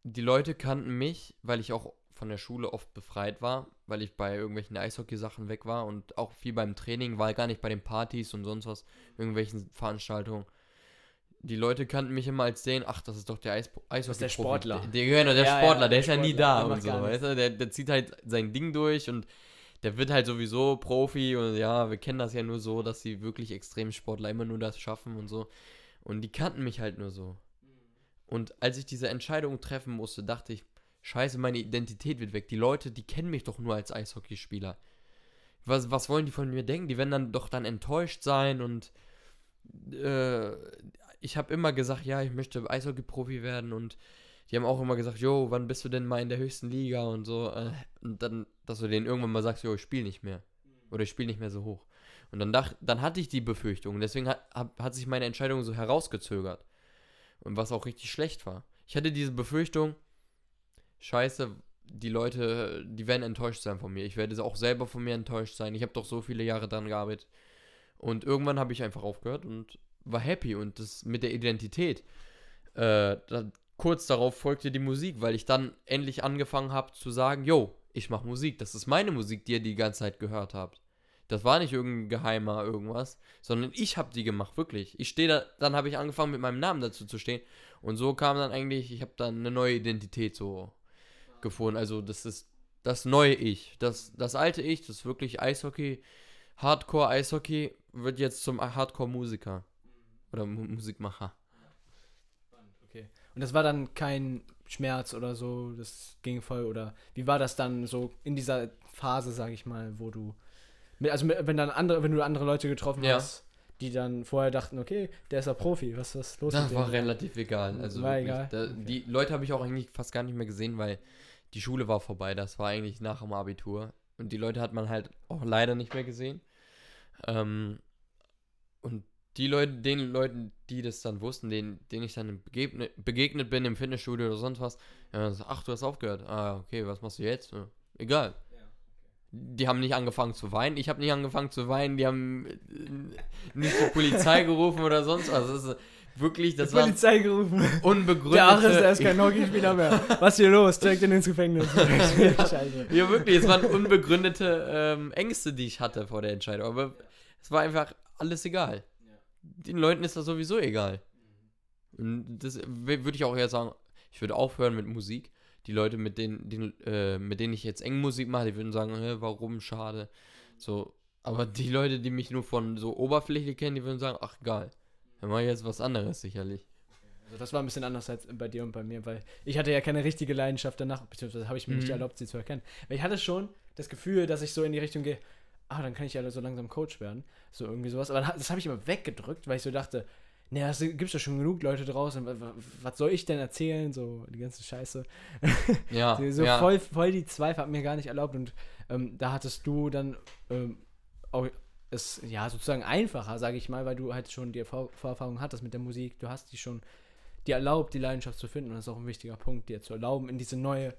die Leute kannten mich, weil ich auch von der Schule oft befreit war, weil ich bei irgendwelchen Eishockey-Sachen weg war und auch viel beim Training, war gar nicht bei den Partys und sonst was, irgendwelchen Veranstaltungen. Die Leute kannten mich immer als den, ach, das ist doch der Eis Eishockey. der Sportler. Der, der, genau, der Ja, ja, Sportler, der, der ist ja nie Sportler, da der und so, weißt du? Der, der zieht halt sein Ding durch und der wird halt sowieso Profi und ja, wir kennen das ja nur so, dass die wirklich Extremsportler immer nur das schaffen und so. Und die kannten mich halt nur so. Und als ich diese Entscheidung treffen musste, dachte ich, scheiße, meine Identität wird weg. Die Leute, die kennen mich doch nur als Eishockeyspieler. Was, was wollen die von mir denken? Die werden dann doch dann enttäuscht sein und äh, ich habe immer gesagt, ja, ich möchte Eishockey-Profi werden und die haben auch immer gesagt, jo, wann bist du denn mal in der höchsten Liga und so. Äh, und dann, dass du denen irgendwann mal sagst, jo, ich spiele nicht mehr. Oder ich spiele nicht mehr so hoch. Und dann, dach, dann hatte ich die Befürchtung. Deswegen hat, hat sich meine Entscheidung so herausgezögert. Und was auch richtig schlecht war. Ich hatte diese Befürchtung, scheiße, die Leute, die werden enttäuscht sein von mir. Ich werde auch selber von mir enttäuscht sein. Ich habe doch so viele Jahre dran gearbeitet. Und irgendwann habe ich einfach aufgehört und war happy. Und das mit der Identität. Äh, da, kurz darauf folgte die Musik, weil ich dann endlich angefangen habe zu sagen, yo, ich mache Musik. Das ist meine Musik, die ihr die ganze Zeit gehört habt. Das war nicht irgendein geheimer irgendwas, sondern ich habe die gemacht, wirklich. Ich stehe da, dann habe ich angefangen mit meinem Namen dazu zu stehen und so kam dann eigentlich, ich habe dann eine neue Identität so gefunden. Also das ist das neue Ich. Das, das alte Ich, das wirklich Eishockey, Hardcore-Eishockey, wird jetzt zum Hardcore-Musiker. Oder Mu Musikmacher. Okay. Und das war dann kein Schmerz oder so, das ging voll oder wie war das dann so in dieser Phase, sag ich mal, wo du mit, also mit, wenn dann andere, wenn du andere Leute getroffen Ja. hast, die dann vorher dachten, okay, der ist ja Profi, was was ist los Das war dem? relativ egal. Also War wirklich, egal? Da, Okay. Die Leute habe ich auch eigentlich fast gar nicht mehr gesehen, weil die Schule war vorbei. Das war eigentlich nach dem Abitur. Und die Leute hat man halt auch leider nicht mehr gesehen. Ähm, und die Leute, den Leuten, die das dann wussten, denen, denen ich dann begegnet, begegnet bin im Fitnessstudio oder sonst was, ja, so, ach, du hast aufgehört. Ah, okay, was machst du jetzt? Ja, egal. Die haben nicht angefangen zu weinen, ich habe nicht angefangen zu weinen, die haben äh, nicht die Polizei gerufen oder sonst was. Das ist wirklich, das Die war Polizei gerufen. unbegründete. Der der ist kein Hockeyspieler mehr. Was hier los? Direkt in ins Gefängnis. Scheiße. Ja, wirklich, es waren unbegründete ähm, Ängste, die ich hatte vor der Entscheidung. Aber es war einfach alles egal. Den Leuten ist das sowieso egal. Und das würde ich auch eher sagen, ich würde aufhören mit Musik. Die Leute, mit denen, die, äh, mit denen ich jetzt eng Musik mache, die würden sagen, Hä, warum, schade. So, aber die Leute, die mich nur von so Oberfläche kennen, die würden sagen, ach egal. Dann mache ich jetzt was anderes sicherlich. Also das war ein bisschen anders als bei dir und bei mir, weil ich hatte ja keine richtige Leidenschaft danach, beziehungsweise habe ich mir nicht Mhm. erlaubt, sie zu erkennen. Weil ich hatte schon das Gefühl, dass ich so in die Richtung gehe, ah, dann kann ich ja so langsam Coach werden. So irgendwie sowas. Aber das habe ich immer weggedrückt, weil ich so dachte, naja, es gibt ja schon genug Leute draußen, wa- wa- was soll ich denn erzählen? So die ganze Scheiße. Ja, so so ja. voll, voll die Zweifel hat mir gar nicht erlaubt und ähm, da hattest du dann ähm, auch es ja sozusagen einfacher, sage ich mal, weil du halt schon die Vor Vorerfahrung hattest mit der Musik. Du hast die schon dir erlaubt, die Leidenschaft zu finden und das ist auch ein wichtiger Punkt, dir zu erlauben, in diese neue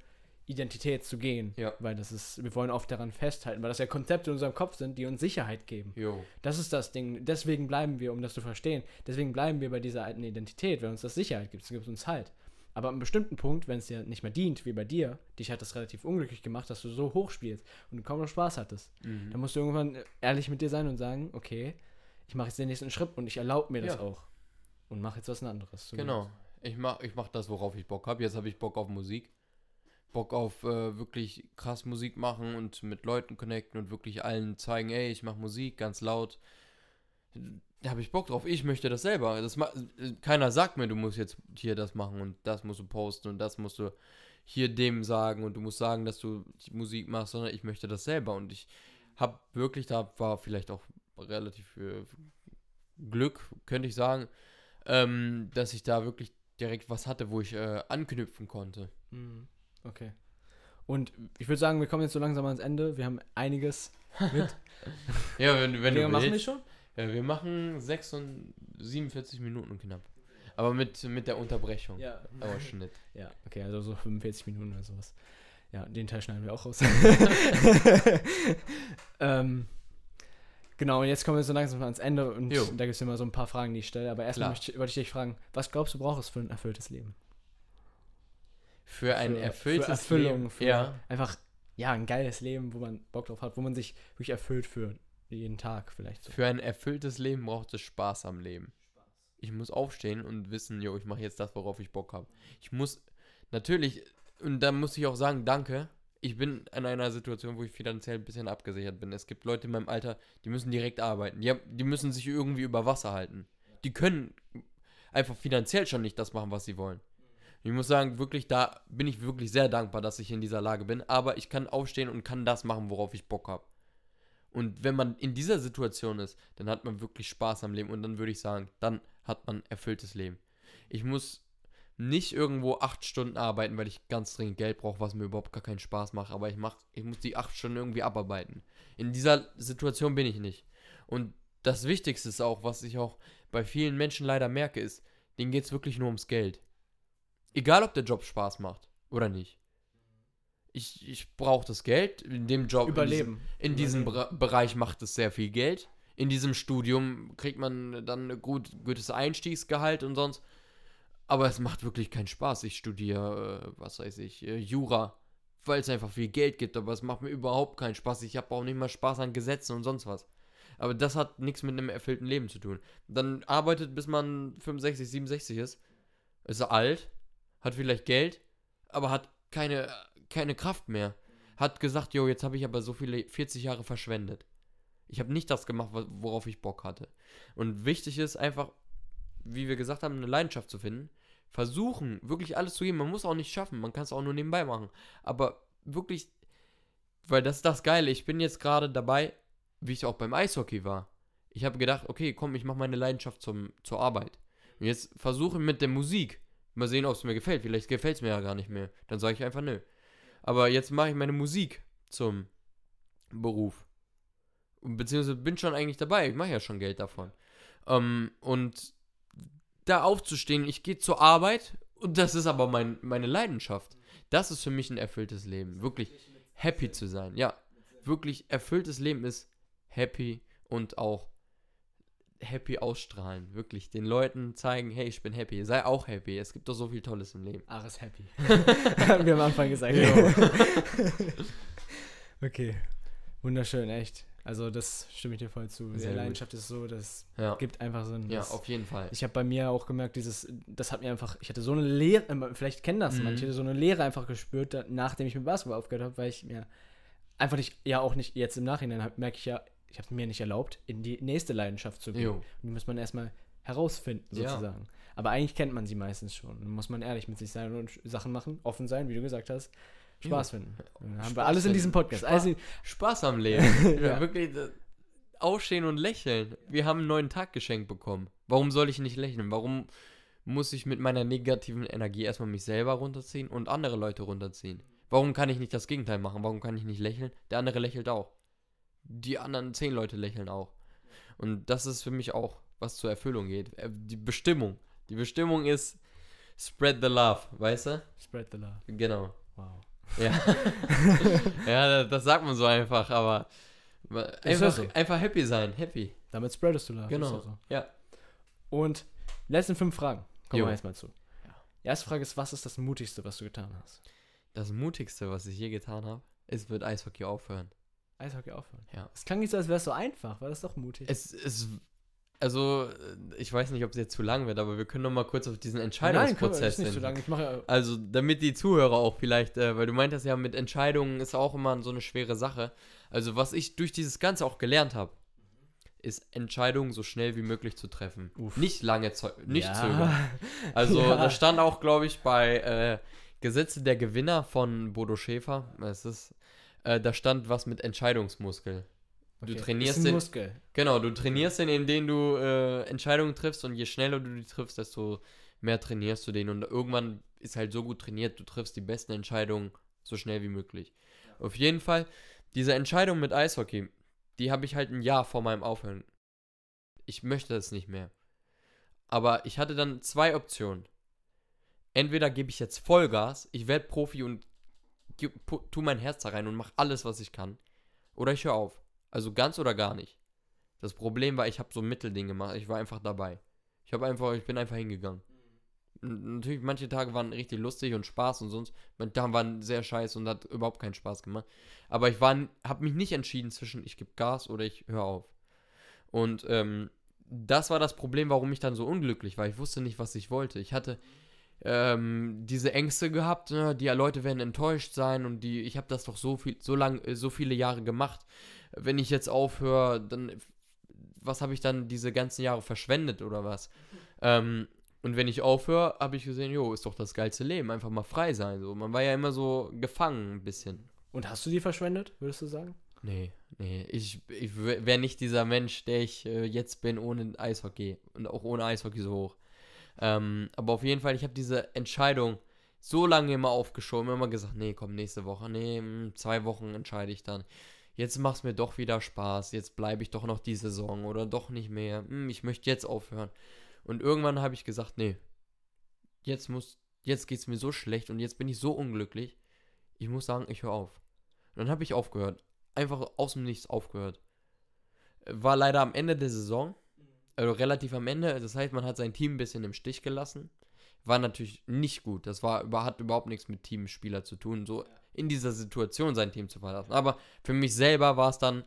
Identität zu gehen. Ja. Weil das ist, wir wollen oft daran festhalten, weil das ja Konzepte in unserem Kopf sind, die uns Sicherheit geben. Jo. Das ist das Ding. Deswegen bleiben wir, um das zu verstehen, deswegen bleiben wir bei dieser alten Identität, weil uns das Sicherheit gibt. Es gibt uns Halt. Aber an einem bestimmten Punkt, wenn es dir nicht mehr dient, wie bei dir, dich hat das relativ unglücklich gemacht, dass du so hoch spielst und du kaum noch Spaß hattest. Mhm. Dann musst du irgendwann ehrlich mit dir sein und sagen, okay, ich mache jetzt den nächsten Schritt und ich erlaube mir das Ja. auch. Und mache jetzt was anderes. Genau. Ich mach, ich mach das, worauf ich Bock habe. Jetzt habe ich Bock auf Musik. Bock auf äh, wirklich krass Musik machen und mit Leuten connecten und wirklich allen zeigen, ey, ich mache Musik ganz laut. Da habe ich Bock drauf. Ich möchte das selber. Das keiner sagt mir, du musst jetzt hier das machen und das musst du posten und das musst du hier dem sagen und du musst sagen, dass du Musik machst, sondern ich möchte das selber und ich habe wirklich, da war vielleicht auch relativ äh, Glück, könnte ich sagen, ähm, dass ich da wirklich direkt was hatte, wo ich äh, anknüpfen konnte. Mhm. Okay. Und ich würde sagen, wir kommen jetzt so langsam ans Ende. Wir haben einiges mit. Ja, wenn, wenn du lange machen wir willst. schon? Ja, wir machen 6 und 47 Minuten knapp. Aber mit, mit der Unterbrechung. Ja. Aber Schnitt. Ja, okay, also so 45 Minuten oder sowas. Ja, den Teil schneiden wir auch raus. ähm, genau, und jetzt kommen wir so langsam ans Ende und Jo. da gibt es immer so ein paar Fragen, die ich stelle. Aber erstmal möchte wollte ich dich fragen, was glaubst du, brauchst es für ein erfülltes Leben? Für ein Für- erfülltes für Erfüllung, Leben. für ja. einfach, ja, ein geiles Leben, wo man Bock drauf hat, wo man sich wirklich erfüllt fühlt. Jeden Tag vielleicht so. Für ein erfülltes Leben braucht es Spaß am Leben. Ich muss aufstehen und wissen, jo, ich mache jetzt das, worauf ich Bock habe. Ich muss natürlich, und da muss ich auch sagen, danke. Ich bin in einer Situation, wo ich finanziell ein bisschen abgesichert bin. Es gibt Leute in meinem Alter, die müssen direkt arbeiten. Die, haben- die müssen sich irgendwie über Wasser halten. Die können einfach finanziell schon nicht das machen, was sie wollen. Ich muss sagen, wirklich, da bin ich wirklich sehr dankbar, dass ich in dieser Lage bin. Aber ich kann aufstehen und kann das machen, worauf ich Bock habe. Und wenn man in dieser Situation ist, dann hat man wirklich Spaß am Leben und dann würde ich sagen, dann hat man erfülltes Leben. Ich muss nicht irgendwo acht Stunden arbeiten, weil ich ganz dringend Geld brauche, was mir überhaupt gar keinen Spaß macht, aber ich mach, ich muss die acht Stunden irgendwie abarbeiten. In dieser Situation bin ich nicht. Und das Wichtigste ist auch, was ich auch bei vielen Menschen leider merke, ist, denen geht es wirklich nur ums Geld. Egal, ob der Job Spaß macht oder nicht. Ich, ich brauche das Geld in dem Job. in diesem- Überleben. in diesem Überleben. Bere- Bereich macht es sehr viel Geld. In diesem Studium kriegt man dann ein gut, gutes Einstiegsgehalt und sonst. Aber es macht wirklich keinen Spaß. Ich studiere, äh, was weiß ich, äh, Jura, weil es einfach viel Geld gibt. Aber es macht mir überhaupt keinen Spaß. Ich habe auch nicht mal Spaß an Gesetzen und sonst was. Aber das hat nichts mit einem erfüllten Leben zu tun. Dann arbeitet, bis man 65, 67 ist. Ist alt, hat vielleicht Geld, aber hat keine, keine Kraft mehr hat gesagt, jo, jetzt habe ich aber so viele 40 Jahre verschwendet. Ich habe nicht das gemacht, worauf ich Bock hatte. Und wichtig ist einfach, wie wir gesagt haben, eine Leidenschaft zu finden. Versuchen, wirklich alles zu geben. Man muss auch nicht schaffen, man kann es auch nur nebenbei machen. Aber wirklich, weil das ist das Geile. Ich bin jetzt gerade dabei, wie ich auch beim Eishockey war. Ich habe gedacht, okay, komm, ich mache meine Leidenschaft zum, zur Arbeit. Und jetzt versuche mit der Musik. Mal sehen, ob es mir gefällt. Vielleicht gefällt es mir ja gar nicht mehr. Dann sage ich einfach nö. Aber jetzt mache ich meine Musik zum Beruf. Beziehungsweise bin schon eigentlich dabei. Ich mache ja schon Geld davon. Ähm, und da aufzustehen, ich gehe zur Arbeit und das ist aber mein, meine Leidenschaft. Das ist für mich ein erfülltes Leben. Wirklich happy zu sein. Ja, wirklich erfülltes Leben ist happy und auch happy ausstrahlen. Wirklich den Leuten zeigen, hey, ich bin happy. Sei auch happy. Es gibt doch so viel Tolles im Leben. Ares happy. Haben wir am Anfang gesagt. okay. Wunderschön, echt. Also das stimme ich dir voll zu. Sehr Die Leidenschaft ist so, das Ja. gibt einfach so ein. Ja, auf jeden Fall. Ich habe bei mir auch gemerkt, dieses, das hat mir einfach, ich hatte so eine Leere, äh, vielleicht kennen das Mhm. manche, so eine Leere einfach gespürt, nachdem ich mit Basketball aufgehört habe, weil ich mir einfach nicht, ja auch nicht jetzt im Nachhinein merke ich ja, ich habe mir nicht erlaubt, in die nächste Leidenschaft zu gehen. Jo. Und die muss man erstmal herausfinden, Ja. sozusagen. Aber eigentlich kennt man sie meistens schon. Dann muss man ehrlich mit sich sein und Sachen machen, offen sein, wie du gesagt hast. Spaß finden. Dann haben wir Spaß alles in diesem Podcast. Spaß. Also, Spaß am Leben. ja. Wirklich äh, aufstehen und lächeln. Wir haben einen neuen Tag geschenkt bekommen. Warum soll ich nicht lächeln? Warum muss ich mit meiner negativen Energie erstmal mich selber runterziehen und andere Leute runterziehen? Warum kann ich nicht das Gegenteil machen? Warum kann ich nicht lächeln? Der andere lächelt auch. Die anderen zehn Leute lächeln auch. Und das ist für mich auch, was zur Erfüllung geht. Äh, Die Bestimmung. Die Bestimmung ist spread the love, weißt du? spread the love. Genau. Wow. Ja. ja, das sagt man so einfach, aber einfach, so. einfach happy sein, happy. Damit spreadest du love. Genau. So. Ja. Und letzten fünf Fragen. Kommen Jo. wir erstmal zu. Die erste Frage ist, was ist das Mutigste, was du getan hast? Das Mutigste, was ich je getan habe, ist mit Eishockey aufhören. Eishockey aufhören. Ja. Es klang nicht so, als wäre es so einfach. War das doch mutig? Es ist, also, äh, ich weiß nicht, ob es jetzt zu lang wird, aber wir können noch mal kurz auf diesen Nein, Entscheidungsprozess das ist nicht hin. Ich mache ja. Also, damit die Zuhörer auch vielleicht, äh, weil du meintest ja, mit Entscheidungen ist auch immer so eine schwere Sache. Also, was ich durch dieses Ganze auch gelernt habe, ist Entscheidungen so schnell wie möglich zu treffen. Uff. Nicht lange, zeu- nicht Ja. zögern. Also, Ja. da stand auch, glaube ich, bei äh, Gesetze der Gewinner von Bodo Schäfer. Es ist, äh, da stand was mit Entscheidungsmuskel. Du Okay. trainierst ist ein den- Muskel. Genau, du trainierst den, indem du äh, Entscheidungen triffst und je schneller du die triffst, desto mehr trainierst du den. Und irgendwann ist halt so gut trainiert, du triffst die besten Entscheidungen so schnell wie möglich. Auf jeden Fall, diese Entscheidung mit Eishockey, die habe ich halt ein Jahr vor meinem Aufhören. Ich möchte es nicht mehr. Aber ich hatte dann zwei Optionen. Entweder gebe ich jetzt Vollgas, ich werde Profi und tu mein Herz da rein und mache alles, was ich kann. Oder ich höre auf. Also ganz oder gar nicht. Das Problem war, ich habe so ein Mittelding gemacht. Ich war einfach dabei. Ich habe einfach, ich bin einfach hingegangen. Natürlich, manche Tage waren richtig lustig und Spaß und sonst, manche Tage waren sehr scheiße und hat überhaupt keinen Spaß gemacht. Aber ich war, habe mich nicht entschieden zwischen ich gebe Gas oder ich höre auf. Und ähm, das war das Problem, warum ich dann so unglücklich war. Ich wusste nicht, was ich wollte. Ich hatte ähm, diese Ängste gehabt, ne? die Leute werden enttäuscht sein und die, ich habe das doch so viel, so lang, äh, so viele Jahre gemacht. Wenn ich jetzt aufhöre, dann was habe ich dann diese ganzen Jahre verschwendet oder was? Ähm, und wenn ich aufhöre, habe ich gesehen, jo, ist doch das geilste Leben, einfach mal frei sein. So, man war ja immer so gefangen ein bisschen. Und hast du die verschwendet, würdest du sagen? Nee, nee, ich, ich wäre nicht dieser Mensch, der ich äh, jetzt bin ohne Eishockey und auch ohne Eishockey so hoch. Ähm, aber auf jeden Fall, ich habe diese Entscheidung so lange immer aufgeschoben, immer gesagt, nee, komm, nächste Woche, nee, in zwei Wochen entscheide ich dann. Jetzt macht es mir doch wieder Spaß, jetzt bleibe ich doch noch die Saison oder doch nicht mehr. Hm, ich möchte jetzt aufhören. Und irgendwann habe ich gesagt, nee, jetzt muss, jetzt geht es mir so schlecht und jetzt bin ich so unglücklich. Ich muss sagen, ich höre auf. Und dann habe ich aufgehört einfach aus dem Nichts aufgehört. War leider am Ende der Saison, also relativ am Ende, das heißt, man hat sein Team ein bisschen im Stich gelassen. War natürlich nicht gut. Das war, hat überhaupt nichts mit Teamspieler zu tun, so in dieser Situation sein Team zu verlassen. Aber für mich selber war es dann,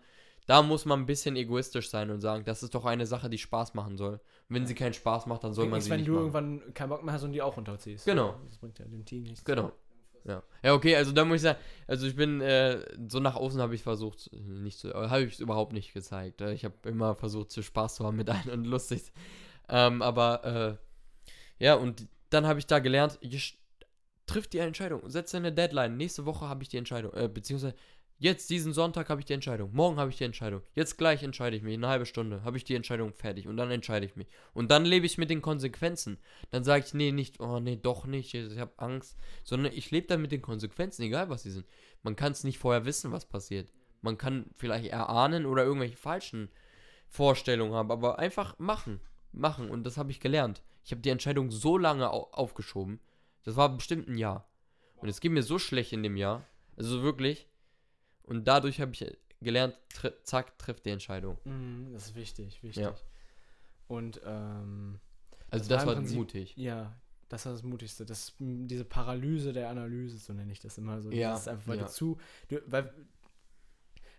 da muss man ein bisschen egoistisch sein und sagen, das ist doch eine Sache, die Spaß machen soll. Und wenn sie keinen Spaß macht, dann soll man Nichts, sie wenn nicht du machen. irgendwann keinen Bock mehr hast und die auch runterziehst. Genau. Das bringt ja dem Team nichts. Genau. Ja. ja, okay, also da muss ich sagen, also ich bin, äh, so nach außen habe ich versucht, äh, nicht zu, habe ich überhaupt nicht gezeigt. Äh, Ich habe immer versucht, zu Spaß zu haben mit allen und lustig. Ähm, aber äh, ja, und dann habe ich da gelernt, trifft die Entscheidung, setzt eine Deadline. Nächste Woche habe ich die Entscheidung, äh, beziehungsweise Jetzt, diesen Sonntag, habe ich die Entscheidung. Morgen habe ich die Entscheidung. Jetzt gleich entscheide ich mich. In einer halben Stunde habe ich die Entscheidung fertig. Und dann entscheide ich mich. Und dann lebe ich mit den Konsequenzen. Dann sage ich, nee, nicht, oh nee, doch nicht, ich habe Angst. Sondern ich lebe dann mit den Konsequenzen, egal was sie sind. Man kann es nicht vorher wissen, was passiert. Man kann vielleicht erahnen oder irgendwelche falschen Vorstellungen haben. Aber einfach machen. Machen. Und das habe ich gelernt. Ich habe die Entscheidung so lange aufgeschoben. Das war bestimmt ein Jahr. Und es geht mir so schlecht in dem Jahr. Also wirklich und dadurch habe ich gelernt, tri zack, trifft die Entscheidung. Mm, das ist wichtig, wichtig. Ja. Und ähm, also das, das war, Prinzip, mutig. Ja, das war das Mutigste. Das, diese Paralyse der Analyse, so nenne ich das immer so. Ja. Das ist einfach, weil ja. du zu, weil,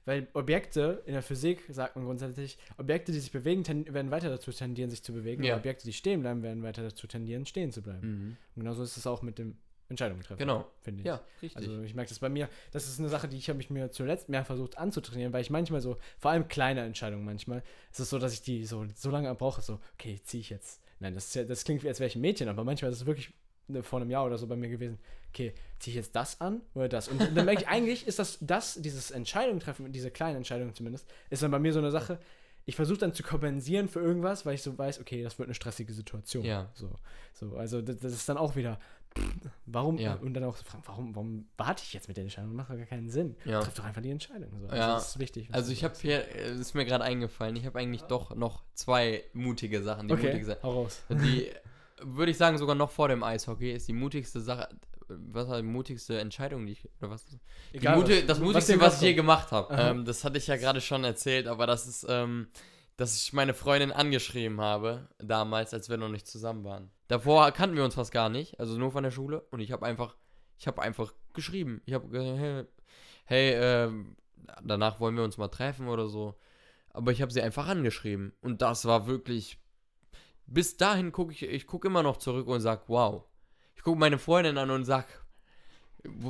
weil Objekte in der Physik, sagt man grundsätzlich, Objekte, die sich bewegen, werden weiter dazu tendieren, sich zu bewegen. Ja. Objekte, die stehen bleiben, werden weiter dazu tendieren, stehen zu bleiben. Mhm. Und genauso ist es auch mit dem Entscheidungen treffen. Genau. Finde ich. Ja, richtig. Also ich merke das bei mir, das ist eine Sache, die ich habe mich mir zuletzt mehr versucht anzutrainieren, weil ich manchmal so, vor allem kleine Entscheidungen manchmal, ist es so, dass ich die so, so lange brauche, so, okay, ziehe ich jetzt. Nein, das, das klingt wie, als wäre ich ein Mädchen, aber manchmal ist es wirklich ne, vor einem Jahr oder so bei mir gewesen, okay, ziehe ich jetzt das an oder das? Und dann merke ich, eigentlich ist das, das, dieses Entscheidung treffen, diese kleinen Entscheidungen zumindest, ist dann bei mir so eine Sache, ich versuche dann zu kompensieren für irgendwas, weil ich so weiß, okay, das wird eine stressige Situation. Ja. So, so also das, das ist dann auch wieder, warum, ja. und dann auch fragen, warum, warum warte ich jetzt mit der Entscheidung? Das macht doch gar keinen Sinn. Ja. Triff doch einfach die Entscheidung. So. Also ja. Das ist wichtig. Also ich habe hier, es ist mir gerade eingefallen, ich habe eigentlich doch noch zwei mutige Sachen. Die okay, mutige Sache, raus. Die, würde ich sagen, sogar noch vor dem Eishockey ist die mutigste Sache, was war die mutigste Entscheidung, die ich, oder was? Egal, Mute, was, das mutigste, was, was ich je gemacht habe. Ähm, das hatte ich ja gerade schon erzählt, aber das ist, ähm, dass ich meine Freundin angeschrieben habe, damals, als wir noch nicht zusammen waren. Davor kannten wir uns fast gar nicht, also nur von der Schule. Und ich habe einfach, ich habe einfach geschrieben. Ich habe gesagt, hey, hey äh, danach wollen wir uns mal treffen oder so. Aber ich habe sie einfach angeschrieben. Und das war wirklich, bis dahin gucke ich, ich gucke immer noch zurück und sage, wow. Ich gucke meine Freundin an und sage,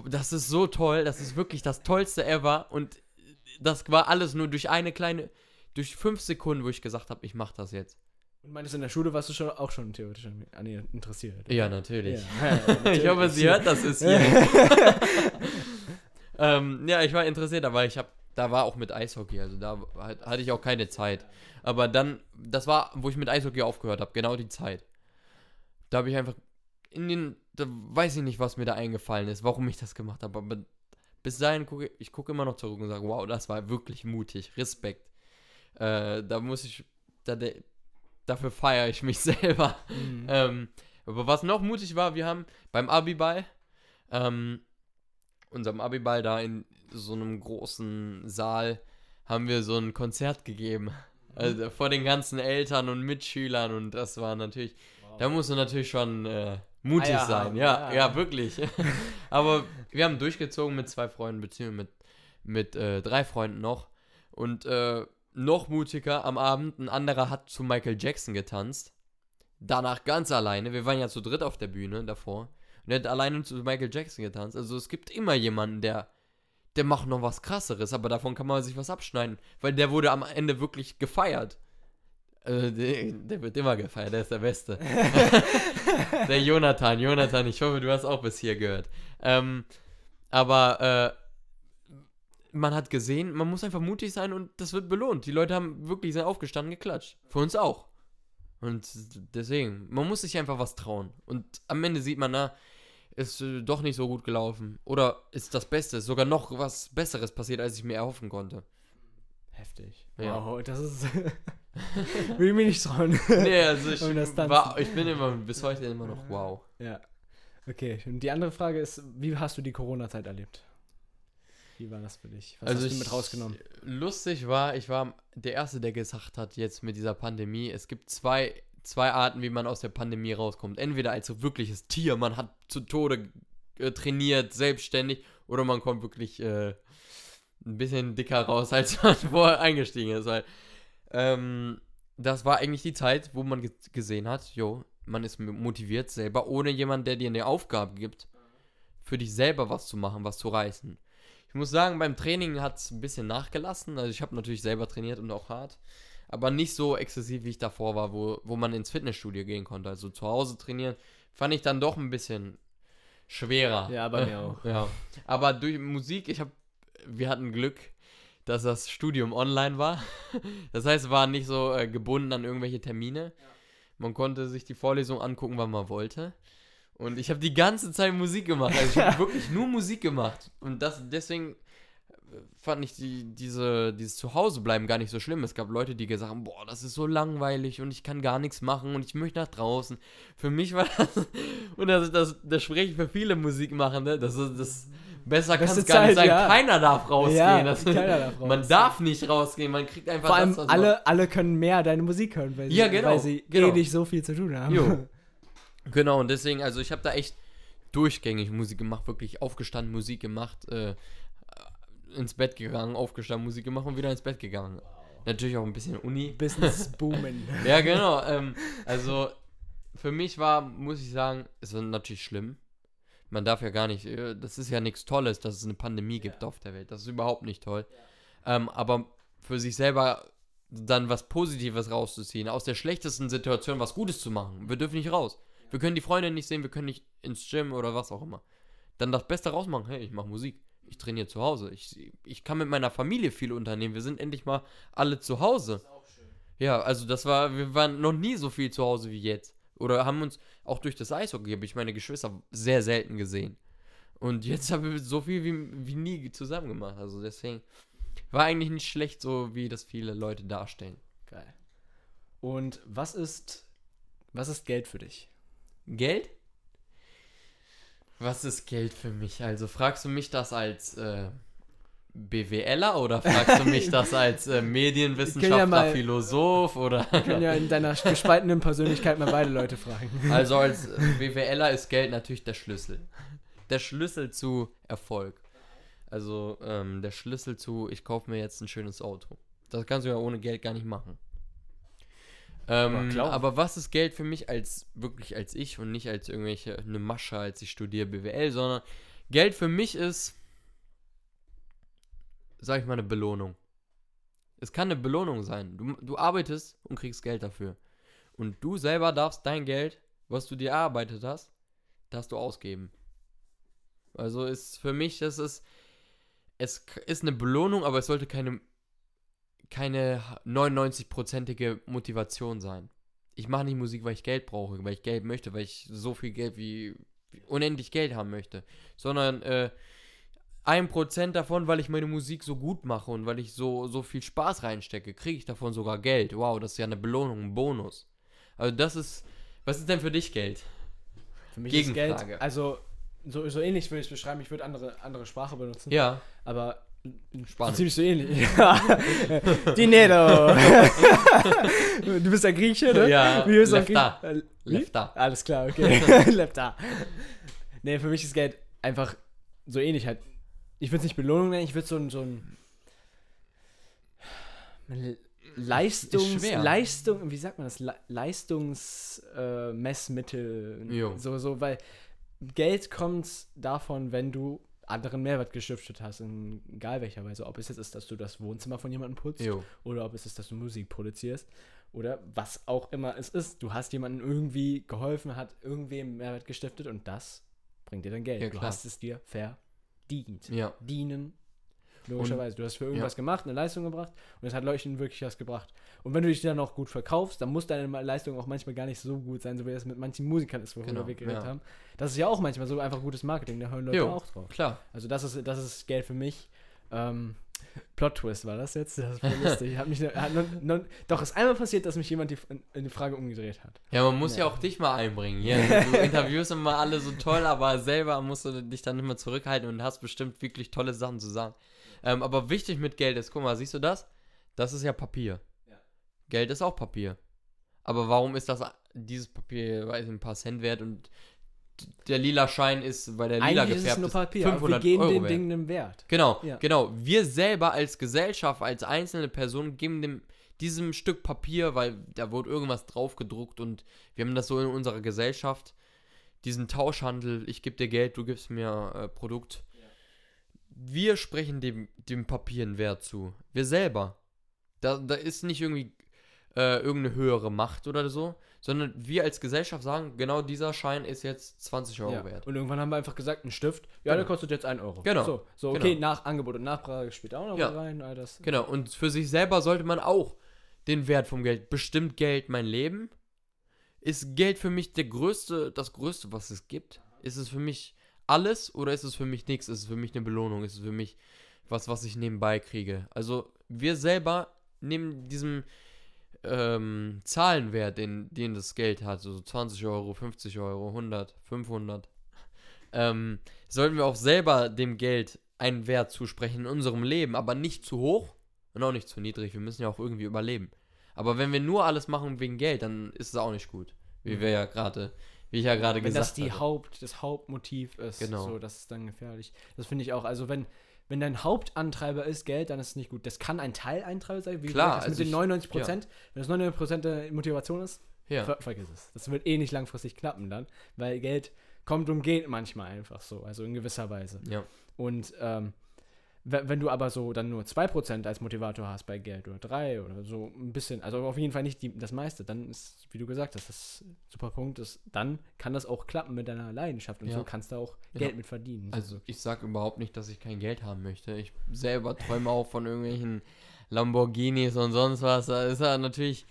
das ist so toll, das ist wirklich das Tollste ever. Und das war alles nur durch eine kleine durch fünf Sekunden, wo ich gesagt habe, ich mache das jetzt. Und meinst du, in der Schule warst du schon, auch schon theoretisch an ihr interessiert? Ja, natürlich. Ja, ja, natürlich. ich hoffe, sie hört das ist hier. ähm, ja, ich war interessiert, aber ich habe, da war auch mit Eishockey, also da hatte ich auch keine Zeit. Aber dann, das war, wo ich mit Eishockey aufgehört habe, genau die Zeit. Da habe ich einfach in den, da weiß ich nicht, was mir da eingefallen ist, warum ich das gemacht habe, aber bis dahin gucke ich gucke immer noch zurück und sage, wow, das war wirklich mutig, Respekt. Äh, da muss ich, da, dafür feiere ich mich selber. Mhm. Ähm, aber was noch mutig war, wir haben beim Abiball, ähm, unserem Abiball da in so einem großen Saal, haben wir so ein Konzert gegeben. Mhm. Also vor den ganzen Eltern und Mitschülern und das war natürlich, wow. da musst du natürlich schon äh, mutig Eier sein. Ja, ja, ja, wirklich. Aber wir haben durchgezogen mit zwei Freunden, beziehungsweise mit, mit äh, drei Freunden noch. Und äh, noch mutiger am Abend, ein anderer hat zu Michael Jackson getanzt. Danach ganz alleine. Wir waren ja zu dritt auf der Bühne davor. Und er hat alleine zu Michael Jackson getanzt. Also es gibt immer jemanden, der, der macht noch was krasseres, aber davon kann man sich was abschneiden. Weil der wurde am Ende wirklich gefeiert. Also der, der wird immer gefeiert, der ist der Beste. der Jonathan, Jonathan, ich hoffe, du hast auch bis hier gehört. Ähm, aber äh, man hat gesehen, man muss einfach mutig sein und das wird belohnt. Die Leute haben wirklich sind aufgestanden, geklatscht. Für uns auch. Und deswegen, man muss sich einfach was trauen. Und am Ende sieht man, na, ist äh, doch nicht so gut gelaufen. Oder ist das Beste, ist sogar noch was Besseres passiert, als ich mir erhoffen konnte. Heftig. Ja. Wow, das ist. Will ich mir nicht trauen. nee, also ich, war, ich bin immer bis heute immer noch wow. Ja. Okay, und die andere Frage ist, wie hast du die Corona-Zeit erlebt? Wie war das für dich? Was also hast du mit rausgenommen? Lustig war, ich war der Erste, der gesagt hat, jetzt mit dieser Pandemie, es gibt zwei, zwei Arten, wie man aus der Pandemie rauskommt. Entweder als wirkliches Tier, man hat zu Tode äh, trainiert, selbstständig, oder man kommt wirklich äh, ein bisschen dicker raus, als man vorher eingestiegen ist. Weil ähm, das war eigentlich die Zeit, wo man gesehen hat, jo, man ist motiviert selber, ohne jemanden, der dir eine Aufgabe gibt, für dich selber was zu machen, was zu reißen. Ich muss sagen, beim Training hat es ein bisschen nachgelassen. Also ich habe natürlich selber trainiert und auch hart. aber nicht so exzessiv, wie ich davor war, wo, wo man ins Fitnessstudio gehen konnte. Also zu Hause trainieren fand ich dann doch ein bisschen schwerer. Ja, bei mir auch. Ja. Aber durch Musik, ich habe, wir hatten Glück, dass das Studium online war. Das heißt, es war nicht so äh, gebunden an irgendwelche Termine. Man konnte sich die Vorlesung angucken, wann man wollte. Und ich habe die ganze Zeit Musik gemacht. Also ich habe wirklich nur Musik gemacht. Und das deswegen fand ich die, diese, dieses Zuhausebleiben gar nicht so schlimm. Es gab Leute, die gesagt haben, boah, das ist so langweilig und ich kann gar nichts machen und ich möchte nach draußen. Für mich war das, und das, das, das spreche ich für viele Musikmachende, das ist das besser kann es gar nicht sein. ja. Keiner darf rausgehen. Ja, das, keiner darf Man rausgehen. darf nicht rausgehen, man kriegt einfach Vor allem das, man- alle, alle können mehr deine Musik hören, weil sie, Ja, genau, weil sie genau. eh nicht so viel zu tun haben. Jo. Genau, und deswegen, also ich habe da echt durchgängig Musik gemacht, wirklich aufgestanden, Musik gemacht, äh, ins Bett gegangen, aufgestanden, Musik gemacht und wieder ins Bett gegangen. Natürlich auch ein bisschen Uni. Business boomen. Ja, genau. Ähm, also für mich war, muss ich sagen, es war natürlich schlimm. Man darf ja gar nicht, äh, das ist ja nichts Tolles, dass es eine Pandemie gibt auf der Welt. Das ist überhaupt nicht toll. Ähm, aber für sich selber dann was Positives rauszuziehen, aus der schlechtesten Situation was Gutes zu machen. Wir dürfen nicht raus. Wir können die Freunde nicht sehen, wir können nicht ins Gym oder was auch immer. Dann das Beste rausmachen. Hey, ich mache Musik. Ich trainiere zu Hause. Ich, ich kann mit meiner Familie viel unternehmen. Wir sind endlich mal alle zu Hause. Ja, also das war, wir waren noch nie so viel zu Hause wie jetzt. Oder haben uns auch durch das Eishockey, habe ich meine Geschwister sehr selten gesehen. Und jetzt haben wir so viel wie, wie nie zusammen gemacht. Also deswegen war eigentlich nicht schlecht, so wie das viele Leute darstellen. Geil. Und was ist, was ist Geld für dich? Geld? Was ist Geld für mich? Also fragst du mich das als äh, BWLer oder fragst du mich das als äh, Medienwissenschaftler, mal- Philosoph oder? Wir können ja in deiner gespaltenen Persönlichkeit mal beide Leute fragen. Also als äh, BWLer ist Geld natürlich der Schlüssel. Der Schlüssel zu Erfolg. Also ähm, der Schlüssel zu, ich kaufe mir jetzt ein schönes Auto. Das kannst du ja ohne Geld gar nicht machen. Ähm, Aber was ist Geld für mich als wirklich als ich und nicht als irgendwelche eine Masche, als ich studiere BWL, sondern Geld für mich ist, sag ich mal, eine Belohnung. Es kann eine Belohnung sein. Du, du arbeitest und kriegst Geld dafür. Und du selber darfst dein Geld, was du dir erarbeitet hast, darfst du ausgeben. Also ist für mich, das ist, es ist eine Belohnung, aber es sollte keine, keine 99-prozentige Motivation sein. Ich mache nicht Musik, weil ich Geld brauche, weil ich Geld möchte, weil ich so viel Geld wie, wie unendlich Geld haben möchte, sondern äh, ein Prozent davon, weil ich meine Musik so gut mache und weil ich so, so viel Spaß reinstecke, kriege ich davon sogar Geld. Wow, das ist ja eine Belohnung, ein Bonus. Also das ist, was ist denn für dich Geld? Für mich ist Gegenfrage. Geld, also so, so ähnlich würde ich es beschreiben. Ich würde andere, andere Sprache benutzen. Ja, Aber Spanisch. ziemlich so ähnlich. Dinero. du bist ja Grieche, ne? Ja, Wie Lefta. Grie- äh? Lefta. Alles klar, okay. Lepta. Nee, für mich ist Geld einfach so ähnlich halt. Ich würde es nicht Belohnung nennen, ich würde so ein, so ein Leistungs. Leistung, wie sagt man das? Le Leistungsmessmittel. Äh, so, so, weil Geld kommt davon, wenn du anderen Mehrwert gestiftet hast, in egal welcher Weise. Ob es jetzt ist, dass du das Wohnzimmer von jemandem putzt Jo. oder ob es ist, dass du Musik produzierst oder was auch immer es ist. Du hast jemandem irgendwie geholfen, hat irgendwem Mehrwert gestiftet und das bringt dir dann Geld. Ja, du hast es dir verdient. Ja. Dienen. Logischerweise. Du hast für irgendwas ja. gemacht, eine Leistung gebracht und es hat Leuchten wirklich was gebracht. Und wenn du dich dann auch gut verkaufst, dann muss deine Leistung auch manchmal gar nicht so gut sein, so wie es mit manchen Musikern ist, worüber Genau, wir geredet ja. haben. Das ist ja auch manchmal so einfach gutes Marketing, da hören Leute Jo. auch drauf. Klar. Also das ist, das ist Geld für mich. Ähm, Plot-Twist war das jetzt? Das ist voll lustig. Hat mich, hat nun, nun, doch, ist einmal passiert, dass mich jemand die, in die Frage umgedreht hat. Ja, man muss ja. Ja. auch dich mal einbringen. Hier, du interviewst immer alle so toll, aber selber musst du dich dann immer zurückhalten und hast bestimmt wirklich tolle Sachen zu sagen. Ähm, aber wichtig mit Geld ist, guck mal, siehst du das? Das ist ja Papier. Ja. Geld ist auch Papier. Aber warum ist das dieses Papier, weiß ich, ein paar Cent wert und der lila Schein ist, weil der lila Eigentlich ist es gefärbt nur ist, Papier, wir 500 geben Euro den wert. Dingen einen Wert. Genau, Ja. genau. Wir selber als Gesellschaft, als einzelne Person geben dem diesem Stück Papier, weil da wurde irgendwas drauf gedruckt und wir haben das so in unserer Gesellschaft, diesen Tauschhandel, ich gebe dir Geld, du gibst mir äh, Produkt. Wir sprechen dem, dem Papier einen Wert zu. Wir selber. Da, da ist nicht irgendwie äh, irgendeine höhere Macht oder so, sondern wir als Gesellschaft sagen, genau dieser Schein ist jetzt 20 Euro ja. wert. Und irgendwann haben wir einfach gesagt, ein Stift, ja, Genau. der kostet jetzt 1 Euro. Genau. So, so okay, Genau. nach Angebot und Nachfrage spielt auch noch Ja. rein, all das. Genau, und für sich selber sollte man auch den Wert vom Geld. Bestimmt Geld mein Leben? Ist Geld für mich der größte, das größte, was es gibt? Ist es für mich alles oder ist es für mich nichts? Ist es für mich eine Belohnung? Ist es für mich was, was ich nebenbei kriege? Also wir selber nehmen diesem ähm, Zahlenwert, den, den das Geld hat, so 20 Euro, 50 Euro, 100, 500, ähm, sollten wir auch selber dem Geld einen Wert zusprechen in unserem Leben, aber nicht zu hoch und auch nicht zu niedrig. Wir müssen ja auch irgendwie überleben. Aber wenn wir nur alles machen wegen Geld, dann ist es auch nicht gut. Wie wir ja gerade, wie ich ja gerade Wenn gesagt das die hatte. Haupt, das Hauptmotiv ist, Genau. so, das ist dann gefährlich. Das finde ich auch. Also wenn, wenn dein Hauptantreiber ist Geld, dann ist es nicht gut. Das kann ein Teilantreiber sein, wie Klar, also mit den ich- 99 Prozent. Wenn das 99 Prozent der Motivation ist, Ja, ver vergiss es. Das wird eh nicht langfristig klappen dann, weil Geld kommt und geht manchmal einfach so, also in gewisser Weise. ja, Und ähm, wenn du aber so dann nur 2% als Motivator hast bei Geld oder 3 oder so ein bisschen, also auf jeden Fall nicht die, das meiste, dann ist, wie du gesagt hast, das super Punkt ist, dann kann das auch klappen mit deiner Leidenschaft und Ja. so kannst du auch Ja. Geld mit verdienen. also ich sag überhaupt nicht, dass ich kein Geld haben möchte. Ich selber träume auch von irgendwelchen Lamborghinis und sonst was. Da ist ja natürlich,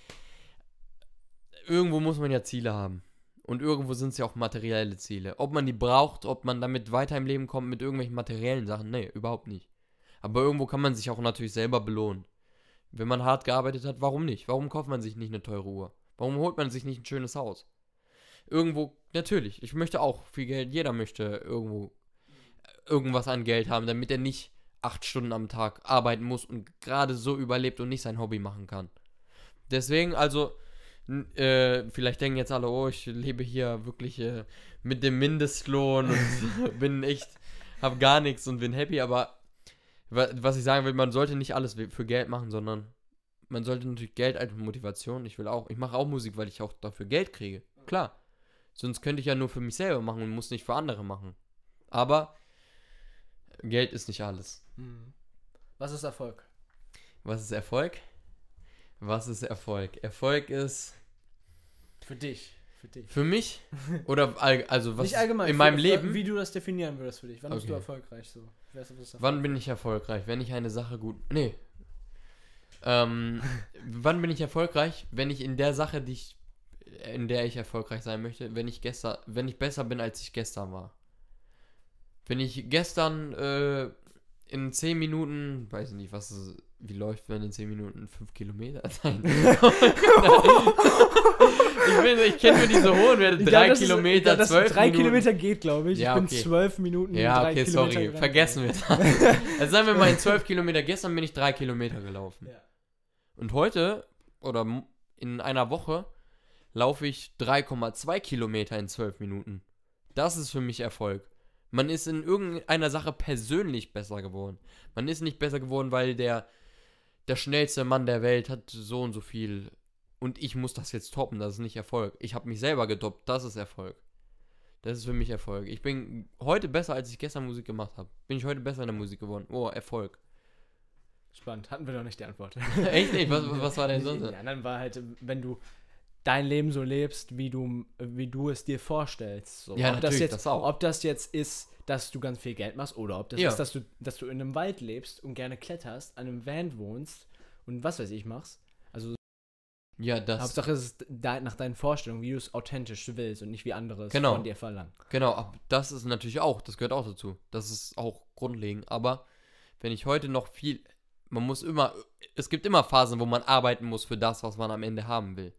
irgendwo muss man ja Ziele haben. Und irgendwo sind es ja auch materielle Ziele. Ob man die braucht, ob man damit weiter im Leben kommt mit irgendwelchen materiellen Sachen, nee, überhaupt nicht. Aber irgendwo kann man sich auch natürlich selber belohnen. Wenn man hart gearbeitet hat, warum nicht? Warum kauft man sich nicht eine teure Uhr? Warum holt man sich nicht ein schönes Haus? Irgendwo, natürlich, ich möchte auch viel Geld, jeder möchte irgendwo irgendwas an Geld haben, damit er nicht acht Stunden am Tag arbeiten muss und gerade so überlebt und nicht sein Hobby machen kann. Deswegen, also, äh, vielleicht denken jetzt alle, oh, ich lebe hier wirklich äh, mit dem Mindestlohn und bin echt, hab gar nichts und bin happy, aber was ich sagen will, man sollte nicht alles für Geld machen, sondern man sollte natürlich Geld als Motivation. Ich will auch, ich mache auch Musik, weil ich auch dafür Geld kriege. Klar. Sonst könnte ich ja nur für mich selber machen und muss nicht für andere machen. Aber Geld ist nicht alles. Mhm. Was ist Erfolg? Was ist Erfolg? Was ist Erfolg? Erfolg ist Für dich. Für dich. für mich oder all, also was nicht allgemein. in meinem für- Leben? Wie du das definieren würdest für dich. Wann bist du Okay. erfolgreich so? Wann bin ich erfolgreich? Wenn ich eine Sache gut. Nee. Ähm, wann bin ich erfolgreich? Wenn ich in der Sache, die ich, in der ich erfolgreich sein möchte, wenn ich gestern, wenn ich besser bin, als ich gestern war. Wenn ich gestern äh, in 10 Minuten, weiß ich nicht, was wie läuft, wenn in 10 Minuten 5 Kilometer sein. ich bin, ich kenne nur diese hohen Werte, Ja, 3 das ist- Kilometer, ja, das 12 drei Minuten. Kilometer geht, glaube ich. Ja, ich bin okay. zwölf Minuten. Ja, okay, Kilometer sorry, gerannt. vergessen wir das. Also sagen wir mal, in 12 Kilometer, gestern bin ich 3 Kilometer gelaufen. Ja. Und heute, oder in einer Woche, laufe ich 3,2 Kilometer in 12 Minuten. Das ist für mich Erfolg. Man ist in irgendeiner Sache persönlich besser geworden. Man ist nicht besser geworden, weil der, der schnellste Mann der Welt hat so und so viel. Und ich muss das jetzt toppen. Das ist nicht Erfolg. Ich habe mich selber getoppt. Das ist Erfolg. Das ist für mich Erfolg. Ich bin heute besser, als ich gestern Musik gemacht habe. Bin ich heute besser in der Musik geworden. Oh, Erfolg. Spannend. Hatten wir doch nicht die Antwort. Echt nicht? Was, was war denn Die sonst? anderen war halt, wenn du dein Leben so lebst, wie du, wie du es dir vorstellst. So. Ja, ob das natürlich, jetzt, das auch. Ob das jetzt ist, dass du ganz viel Geld machst oder ob das Ja. ist, dass du, dass du in einem Wald lebst und gerne kletterst, an einem Van wohnst und was weiß ich machst. Also Ja, das. Hauptsache es ist de nach deinen Vorstellungen, wie du es authentisch willst und nicht wie andere es Genau. von dir verlangen. Genau, das ist natürlich auch, das gehört auch dazu. Das ist auch grundlegend. Aber wenn ich heute noch viel, man muss immer, es gibt immer Phasen, wo man arbeiten muss für das, was man am Ende haben will.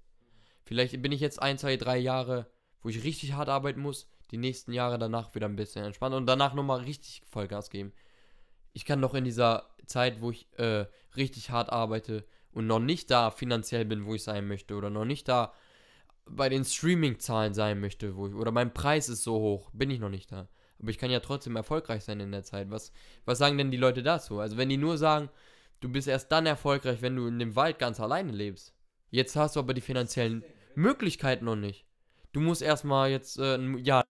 Vielleicht bin ich jetzt ein, zwei, drei Jahre, wo ich richtig hart arbeiten muss, die nächsten Jahre danach wieder ein bisschen entspannen und danach nochmal richtig Vollgas geben. Ich kann doch in dieser Zeit, wo ich äh, richtig hart arbeite und noch nicht da finanziell bin, wo ich sein möchte oder noch nicht da bei den Streaming-Zahlen sein möchte, wo ich, oder mein Preis ist so hoch, bin ich noch nicht da. Aber ich kann ja trotzdem erfolgreich sein in der Zeit. Was, was sagen denn die Leute dazu? Also wenn die nur sagen, du bist erst dann erfolgreich, wenn du in dem Wald ganz alleine lebst. Jetzt hast du aber die finanziellen Möglichkeiten noch nicht. Du musst erstmal jetzt äh, ein Jahr.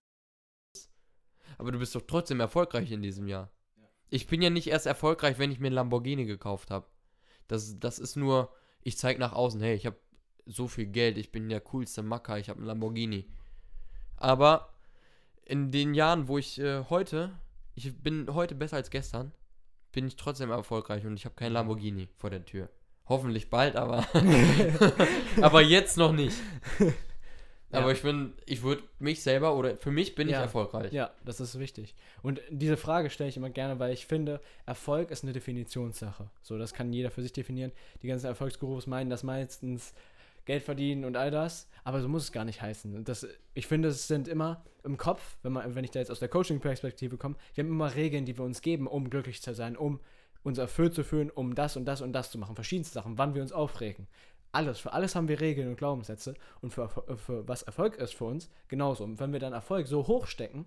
Aber du bist doch trotzdem erfolgreich in diesem Jahr. Ich bin ja nicht erst erfolgreich, wenn ich mir ein Lamborghini gekauft habe. Das, das ist nur, ich zeige nach außen, hey, ich habe so viel Geld, ich bin der coolste Macker, ich habe einen Lamborghini. Aber in den Jahren, wo ich äh, heute, ich bin heute besser als gestern, bin ich trotzdem erfolgreich und ich habe kein Lamborghini vor der Tür. Hoffentlich bald, aber aber jetzt noch nicht. Aber Ja. ich bin, ich würde mich selber oder für mich bin Ja. ich erfolgreich. Ja, das ist wichtig. Und diese Frage stelle ich immer gerne, weil ich finde, Erfolg ist eine Definitionssache. So, das kann jeder für sich definieren. Die ganzen Erfolgsgurus meinen das meistens Geld verdienen und all das, aber so muss es gar nicht heißen. Und das, ich finde, es sind immer im Kopf, wenn, man, wenn ich da jetzt aus der Coaching-Perspektive komme, wir haben immer Regeln, die wir uns geben, um glücklich zu sein, um uns erfüllt zu fühlen, um das und das und das zu machen. Verschiedenste Sachen, wann wir uns aufregen. Alles, für alles haben wir Regeln und Glaubenssätze und für, Erfol- für was Erfolg ist für uns, genauso. Und wenn wir dann Erfolg so hoch stecken,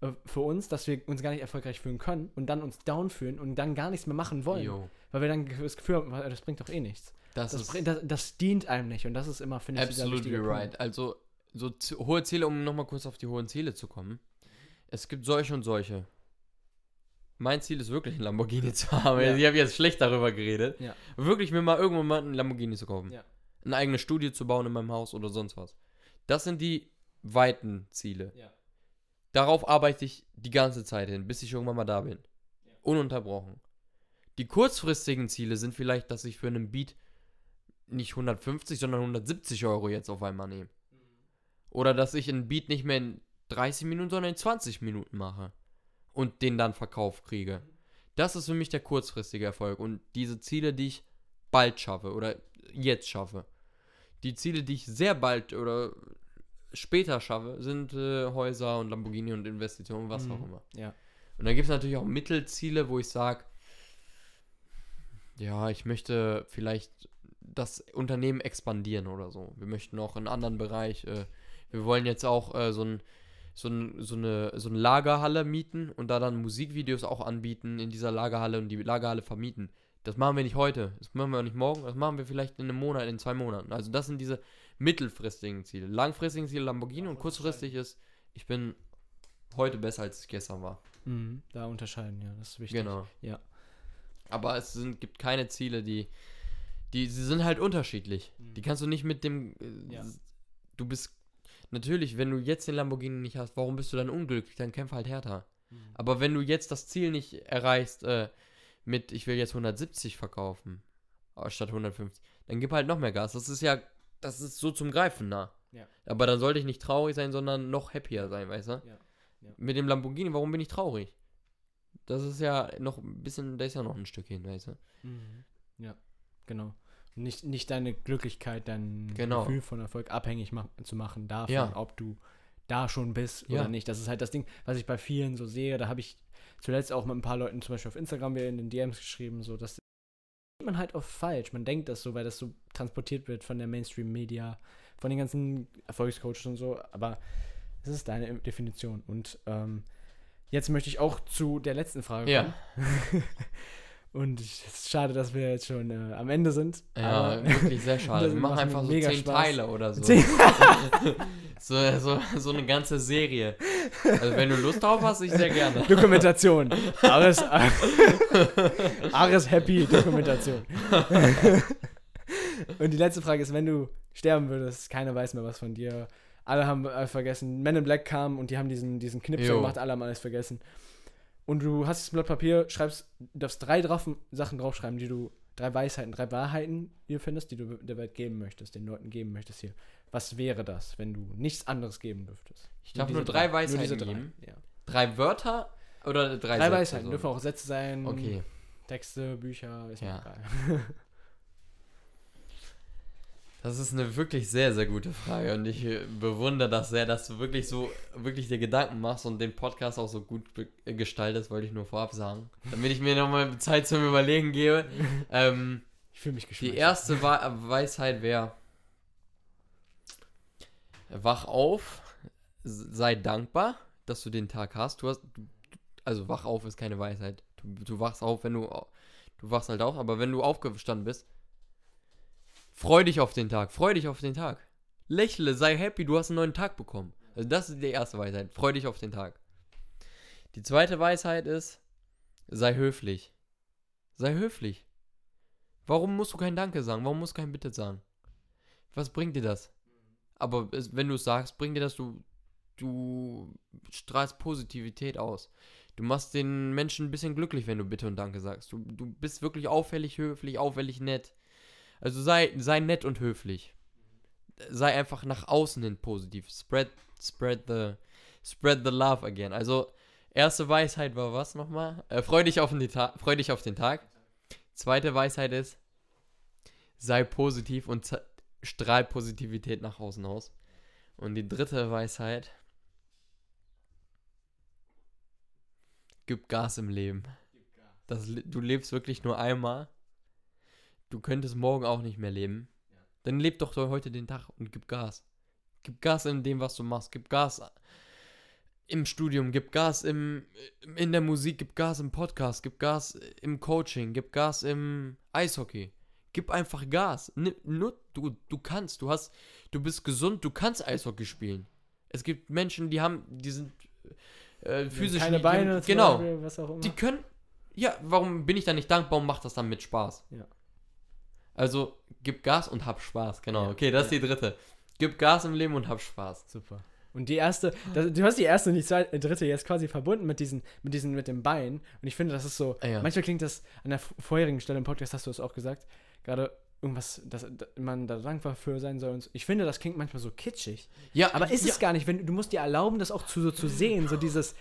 äh, für uns, dass wir uns gar nicht erfolgreich fühlen können und dann uns down fühlen und dann gar nichts mehr machen wollen. Jo, Weil wir dann das Gefühl haben, das bringt doch eh nichts. das, Das, bringt, das, das dient einem nicht und das ist immer, finde ich, absolutely right. Punkt. Also so hohe Ziele, um nochmal kurz auf die hohen Ziele zu kommen. Es gibt solche und solche. Mein Ziel ist wirklich ein Lamborghini zu haben. Ja. Ich habe jetzt schlecht darüber geredet. Ja. Wirklich mir mal irgendwann mal ein Lamborghini zu kaufen. Ja. Eine eigene Studie zu bauen in meinem Haus oder sonst was. Das sind die weiten Ziele. Ja. Darauf arbeite ich die ganze Zeit hin, bis ich irgendwann mal da bin. Ununterbrochen. Die kurzfristigen Ziele sind vielleicht, dass ich für einen Beat nicht 150, sondern 170 Euro jetzt auf einmal nehme. Oder dass ich einen Beat nicht mehr in 30 Minuten, sondern in 20 Minuten mache. Und den dann verkauft kriege. Das ist für mich der kurzfristige Erfolg. Und diese Ziele, die ich bald schaffe oder jetzt schaffe. Die Ziele, die ich sehr bald oder später schaffe, sind äh, Häuser und Lamborghini und Investitionen, was Mhm. auch immer. Ja. Und dann gibt es natürlich auch Mittelziele, wo ich sage, ja, ich möchte vielleicht das Unternehmen expandieren oder so. Wir möchten auch in einen anderen Bereich, äh, wir wollen jetzt auch äh, so, ein, so, ein, so, eine, so eine Lagerhalle mieten und da dann Musikvideos auch anbieten in dieser Lagerhalle und die Lagerhalle vermieten. Das machen wir nicht heute, das machen wir auch nicht morgen, das machen wir vielleicht in einem Monat, in zwei Monaten. Also das sind diese mittelfristigen Ziele. Langfristigen Ziele Lamborghini und kurzfristig ist, ich bin heute besser als ich gestern war. Mhm, da unterscheiden, ja, das ist wichtig. Genau. Ja. Aber es sind, gibt keine Ziele, die, die, sie sind halt unterschiedlich. Die kannst du nicht mit dem, äh, Mhm. Ja. du bist, natürlich, wenn du jetzt den Lamborghini nicht hast, warum bist du dann unglücklich? Dann kämpf halt härter. Mhm. Aber wenn du jetzt das Ziel nicht erreichst, äh, mit, ich will jetzt 170 verkaufen, äh, statt 150, dann gib halt noch mehr Gas. Das ist ja, das ist so zum Greifen nah. Ja. Aber dann sollte ich nicht traurig sein, sondern noch happier sein, weißt du? Ja. Ja. Mit dem Lamborghini, warum bin ich traurig? Das ist ja noch ein bisschen, da ist ja noch ein Stück hin, weißt du? Mhm. Ja, genau. Nicht, nicht deine Glücklichkeit, dein Genau. Gefühl von Erfolg abhängig mach, zu machen davon, Ja. ob du da schon bist Ja. oder nicht. Das ist halt das Ding, was ich bei vielen so sehe. Da habe ich zuletzt auch mit ein paar Leuten zum Beispiel auf Instagram wieder in den DMs geschrieben, so dass man halt oft falsch. Man denkt das so, weil das so transportiert wird von der Mainstream-Media, von den ganzen Erfolgscoaches und so. Aber es ist deine Definition. Und ähm, jetzt möchte ich auch zu der letzten Frage Ja. Und es ist schade, dass wir jetzt schon äh, am Ende sind. Ja, wirklich sehr schade. Wir machen einfach so zehn Spaß. Teile oder so. So, so. So eine ganze Serie. Also wenn du Lust drauf hast, ich sehr gerne. Dokumentation. Ares, Ares Happy Dokumentation. Und die letzte Frage ist, wenn du sterben würdest, keiner weiß mehr was von dir. Alle haben äh, vergessen. Men in Black kam und die haben diesen, diesen Knipsel Jo. gemacht, alle haben alles vergessen. Und du hast das Blatt Papier, schreibst, darfst drei drauf, Sachen draufschreiben, die du, drei Weisheiten, drei Wahrheiten, du findest, die du der Welt geben möchtest, den Leuten geben möchtest hier. Was wäre das, wenn du nichts anderes geben dürftest? Ich darf diese nur drei Nur diese Weisheiten drei. geben. Ja. Drei Wörter oder drei, Drei Sätze Weisheiten so? dürfen auch Sätze sein, Okay. Texte, Bücher, ist mir Ja. egal. Das ist eine wirklich sehr, sehr gute Frage und ich äh, bewundere das sehr, dass du wirklich so, wirklich dir Gedanken machst und den Podcast auch so gut gestaltest, wollte ich nur vorab sagen. Damit ich mir nochmal Zeit zum Überlegen gebe. ähm, Ich fühle mich die geschmeichelt. erste Wa Weisheit wäre, wach auf, sei dankbar, dass du den Tag hast. Du hast, also wach auf ist keine Weisheit. Du, du wachst auf, wenn du, du wachst halt auf, aber wenn du aufgestanden bist, freu dich auf den Tag, freu dich auf den Tag. Lächle, sei happy, du hast einen neuen Tag bekommen. Also das ist die erste Weisheit, freu dich auf den Tag. Die zweite Weisheit ist, sei höflich. Sei höflich. Warum musst du kein Danke sagen? Warum musst du kein Bitte sagen? Was bringt dir das? Aber es, wenn du es sagst, bringt dir das, du, du strahlst Positivität aus. Du machst den Menschen ein bisschen glücklich, wenn du Bitte und Danke sagst. Du, du bist wirklich auffällig, höflich, auffällig nett. Also sei, sei nett und höflich. Sei einfach nach außen hin positiv. Spread, spread the, spread the love again. Also, erste Weisheit war was nochmal? Äh, freu, dich auf den freu dich auf den Tag. Zweite Weisheit ist, sei positiv und strahl Positivität nach außen aus. Und die dritte Weisheit, gib Gas im Leben. Das, du lebst wirklich nur einmal. Du könntest morgen auch nicht mehr leben. Dann leb doch heute den Tag und gib Gas. Gib Gas in dem, was du machst. Gib Gas im Studium, gib Gas im, in der Musik, gib Gas im Podcast, gib Gas im Coaching, gib Gas im Eishockey. Gib einfach Gas. Nur, du, du kannst, du hast, du bist gesund, du kannst Eishockey spielen. Es gibt Menschen, die haben, die sind äh, physisch keine Beine, die, genau. Beispiel, was auch immer. Die können, ja, warum bin ich da nicht dankbar und mach das dann mit Spaß? Ja. Also, gib Gas und hab Spaß, genau. Okay, das ja. ist die dritte. Gib Gas im Leben und hab Spaß. Super. Und die erste, das, du hast die erste und die zweite, äh, dritte jetzt quasi verbunden mit diesen, mit diesen, mit dem Bein. Und ich finde, das ist so. Ja. Manchmal klingt das an der vorherigen Stelle im Podcast, hast du es auch gesagt, gerade irgendwas, dass, dass man da dankbar für sein soll. Und so. Ich finde, das klingt manchmal so kitschig. Ja. Aber ist ja. es gar nicht, wenn du musst dir erlauben, das auch zu, so zu sehen, so dieses.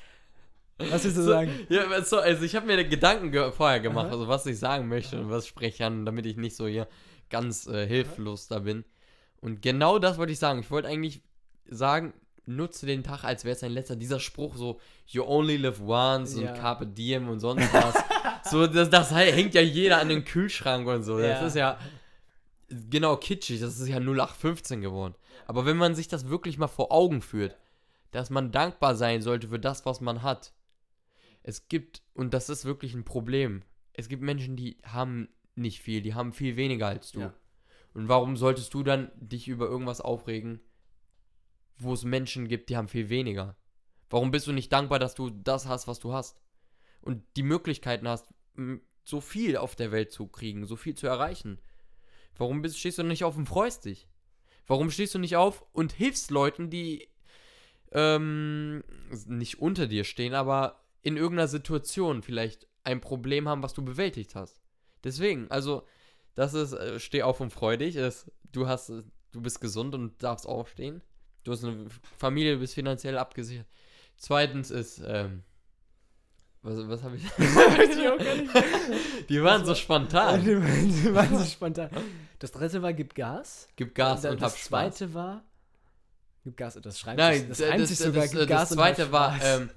Was willst du so, sagen? Ja, so, also ich habe mir Gedanken ge vorher gemacht, Aha. also was ich sagen möchte Aha. und was spreche ich an, damit ich nicht so hier ganz äh, hilflos da bin. Und genau das wollte ich sagen. Ich wollte eigentlich sagen, nutze den Tag, als wäre es dein letzter. Dieser Spruch so, you only live once ja. und Carpe Diem und sonst was. so, das, das hängt ja jeder an den Kühlschrank und so. Das ist ja genau kitschig. Das ist ja 0815 geworden. Aber wenn man sich das wirklich mal vor Augen führt, dass man dankbar sein sollte für das, was man hat. Es gibt, und das ist wirklich ein Problem, es gibt Menschen, die haben nicht viel, die haben viel weniger als du. Ja. Und warum solltest du dann dich über irgendwas aufregen, wo es Menschen gibt, die haben viel weniger? Warum bist du nicht dankbar, dass du das hast, was du hast? Und die Möglichkeiten hast, so viel auf der Welt zu kriegen, so viel zu erreichen. Warum bist, stehst du nicht auf und freust dich? Warum stehst du nicht auf und hilfst Leuten, die ähm, nicht unter dir stehen, aber in irgendeiner Situation vielleicht ein Problem haben, was du bewältigt hast? Deswegen, also, das ist, äh, steh auf und freu dich, ist, du hast, du bist gesund und darfst aufstehen. Du hast eine Familie, du bist finanziell abgesichert. Zweitens ist, ähm, was, was habe ich? die waren so spontan. Die, waren so spontan. Das dritte war Gib Gas. Gib Gas und, und hab Spaß. Das zweite war Gib Gas. Das schreibt Nein, sich, das, das, sich sogar. Das, Gib Gas das zweite war ähm,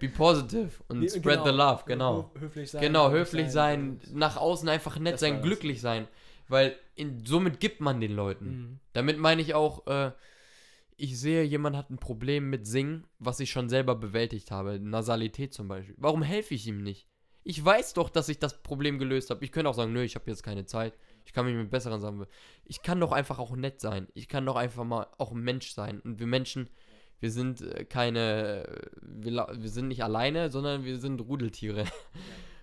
Be positive und spread genau. the love. Genau. Höflich sein. Genau, höflich sein, sein nach außen einfach nett sein, glücklich sein. Weil in, somit gibt man den Leuten. Mhm. Damit meine ich auch, äh, ich sehe, jemand hat ein Problem mit Singen, was ich schon selber bewältigt habe. Nasalität zum Beispiel. Warum helfe ich ihm nicht? Ich weiß doch, dass ich das Problem gelöst habe. Ich könnte auch sagen, nö, ich habe jetzt keine Zeit. Ich kann mich mit besseren Sachen. Ich kann doch einfach auch nett sein. Ich kann doch einfach mal auch ein Mensch sein. Und wir Menschen, wir sind äh, keine. Wir, wir sind nicht alleine, sondern wir sind Rudeltiere.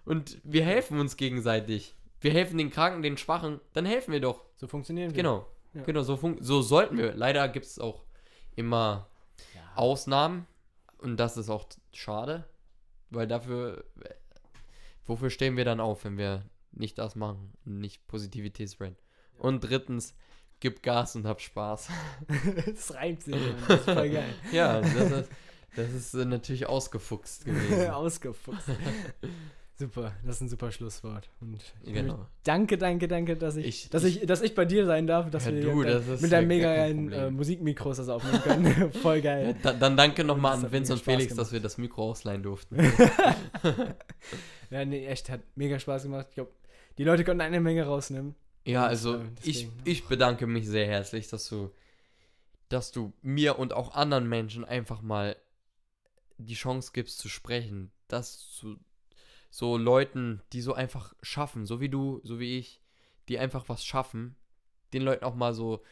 Und wir helfen uns gegenseitig. Wir helfen den Kranken, den Schwachen. Dann helfen wir doch. So funktionieren wir. Genau. Ja. Genau, so, so sollten wir. Leider gibt es auch immer ja. Ausnahmen und das ist auch schade, weil dafür, wofür stehen wir dann auf, wenn wir nicht das machen und nicht Positivität spreaden? Ja. Und drittens, gib Gas und hab Spaß. das reimt sich, Mann. das ist voll geil. ja, das ist, das ist natürlich ausgefuchst gewesen. ausgefuchst. Super, das ist ein super Schlusswort. Und genau. danke, danke, danke, dass ich, ich dass ich, dass ich bei dir sein darf, dass ja, wir du, das mit deinem mega geilen äh, Musikmikros das aufnehmen können. Voll geil. Ja, da, dann danke nochmal an Vince und Felix, gemacht. dass wir das Mikro ausleihen durften. ja, nee, echt, hat mega Spaß gemacht. Ich glaube, die Leute konnten eine Menge rausnehmen. Ja, also und, äh, ich, ich bedanke mich sehr herzlich, dass du, dass du mir und auch anderen Menschen einfach mal die Chance gibst zu sprechen, das zu so Leuten, die so einfach schaffen, so wie du, so wie ich, die einfach was schaffen, den Leuten auch mal so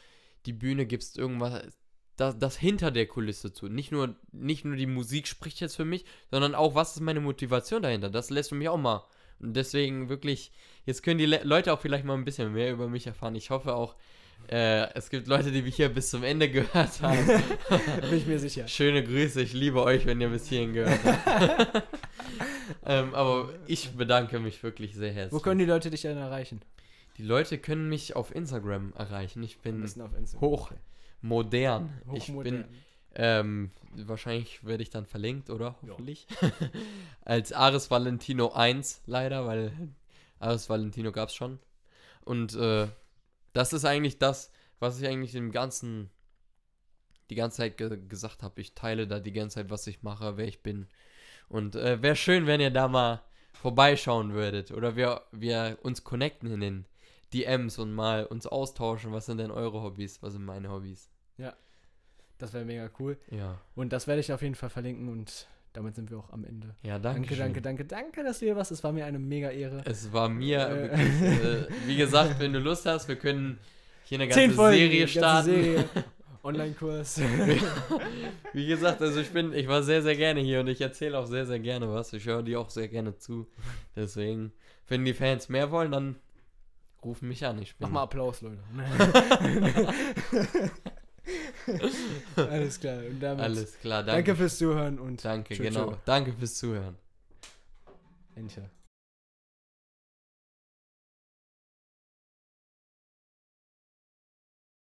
die Bühne gibst, irgendwas, das, das hinter der Kulisse zu. Nicht nur, nicht nur die Musik spricht jetzt für mich, sondern auch, was ist meine Motivation dahinter? Das lässt du mich auch mal. Und deswegen wirklich, jetzt können die Le Leute auch vielleicht mal ein bisschen mehr über mich erfahren. Ich hoffe auch, Äh, es gibt Leute, die mich hier bis zum Ende gehört haben. Bin ich mir sicher. Schöne Grüße, ich liebe euch, wenn ihr bis hierhin gehört habt. ähm, aber ich bedanke mich wirklich sehr herzlich. Wo können die Leute dich denn erreichen? Die Leute können mich auf Instagram erreichen. Ich bin auf Instagram. hoch modern. Hochmodern. Ich bin ähm, wahrscheinlich werde ich dann verlinkt, oder? Ja. Hoffentlich. Als Ares Valentino 1, leider, weil Ares Valentino gab es schon. Und äh, das ist eigentlich das, was ich eigentlich im Ganzen die ganze Zeit ge gesagt habe. Ich teile da die ganze Zeit, was ich mache, wer ich bin. Und äh, wäre schön, wenn ihr da mal vorbeischauen würdet. Oder wir, wir uns connecten in den DMs und mal uns austauschen. Was sind denn eure Hobbys? Was sind meine Hobbys? Das wäre mega cool. Ja. Und das werde ich auf jeden Fall verlinken und damit sind wir auch am Ende. Ja, danke. Danke, danke, danke, danke, dass du hier warst. Es war mir eine mega Ehre. Es war mir, Äh. wirklich, äh, wie gesagt, wenn du Lust hast, wir können hier eine ganze Folgen, Serie ganze starten. Serie. Online-Kurs. Wie gesagt, also ich bin, ich war sehr, sehr gerne hier und ich erzähle auch sehr, sehr gerne was. Ich höre dir auch sehr gerne zu. Deswegen, wenn die Fans mehr wollen, dann rufen mich an. Ich bin Mach mal Applaus, Leute. Alles klar. Und damit alles klar. danke Danke, fürs Zuhören und danke, Tschö, genau. tschö. Danke fürs Zuhören. Entche.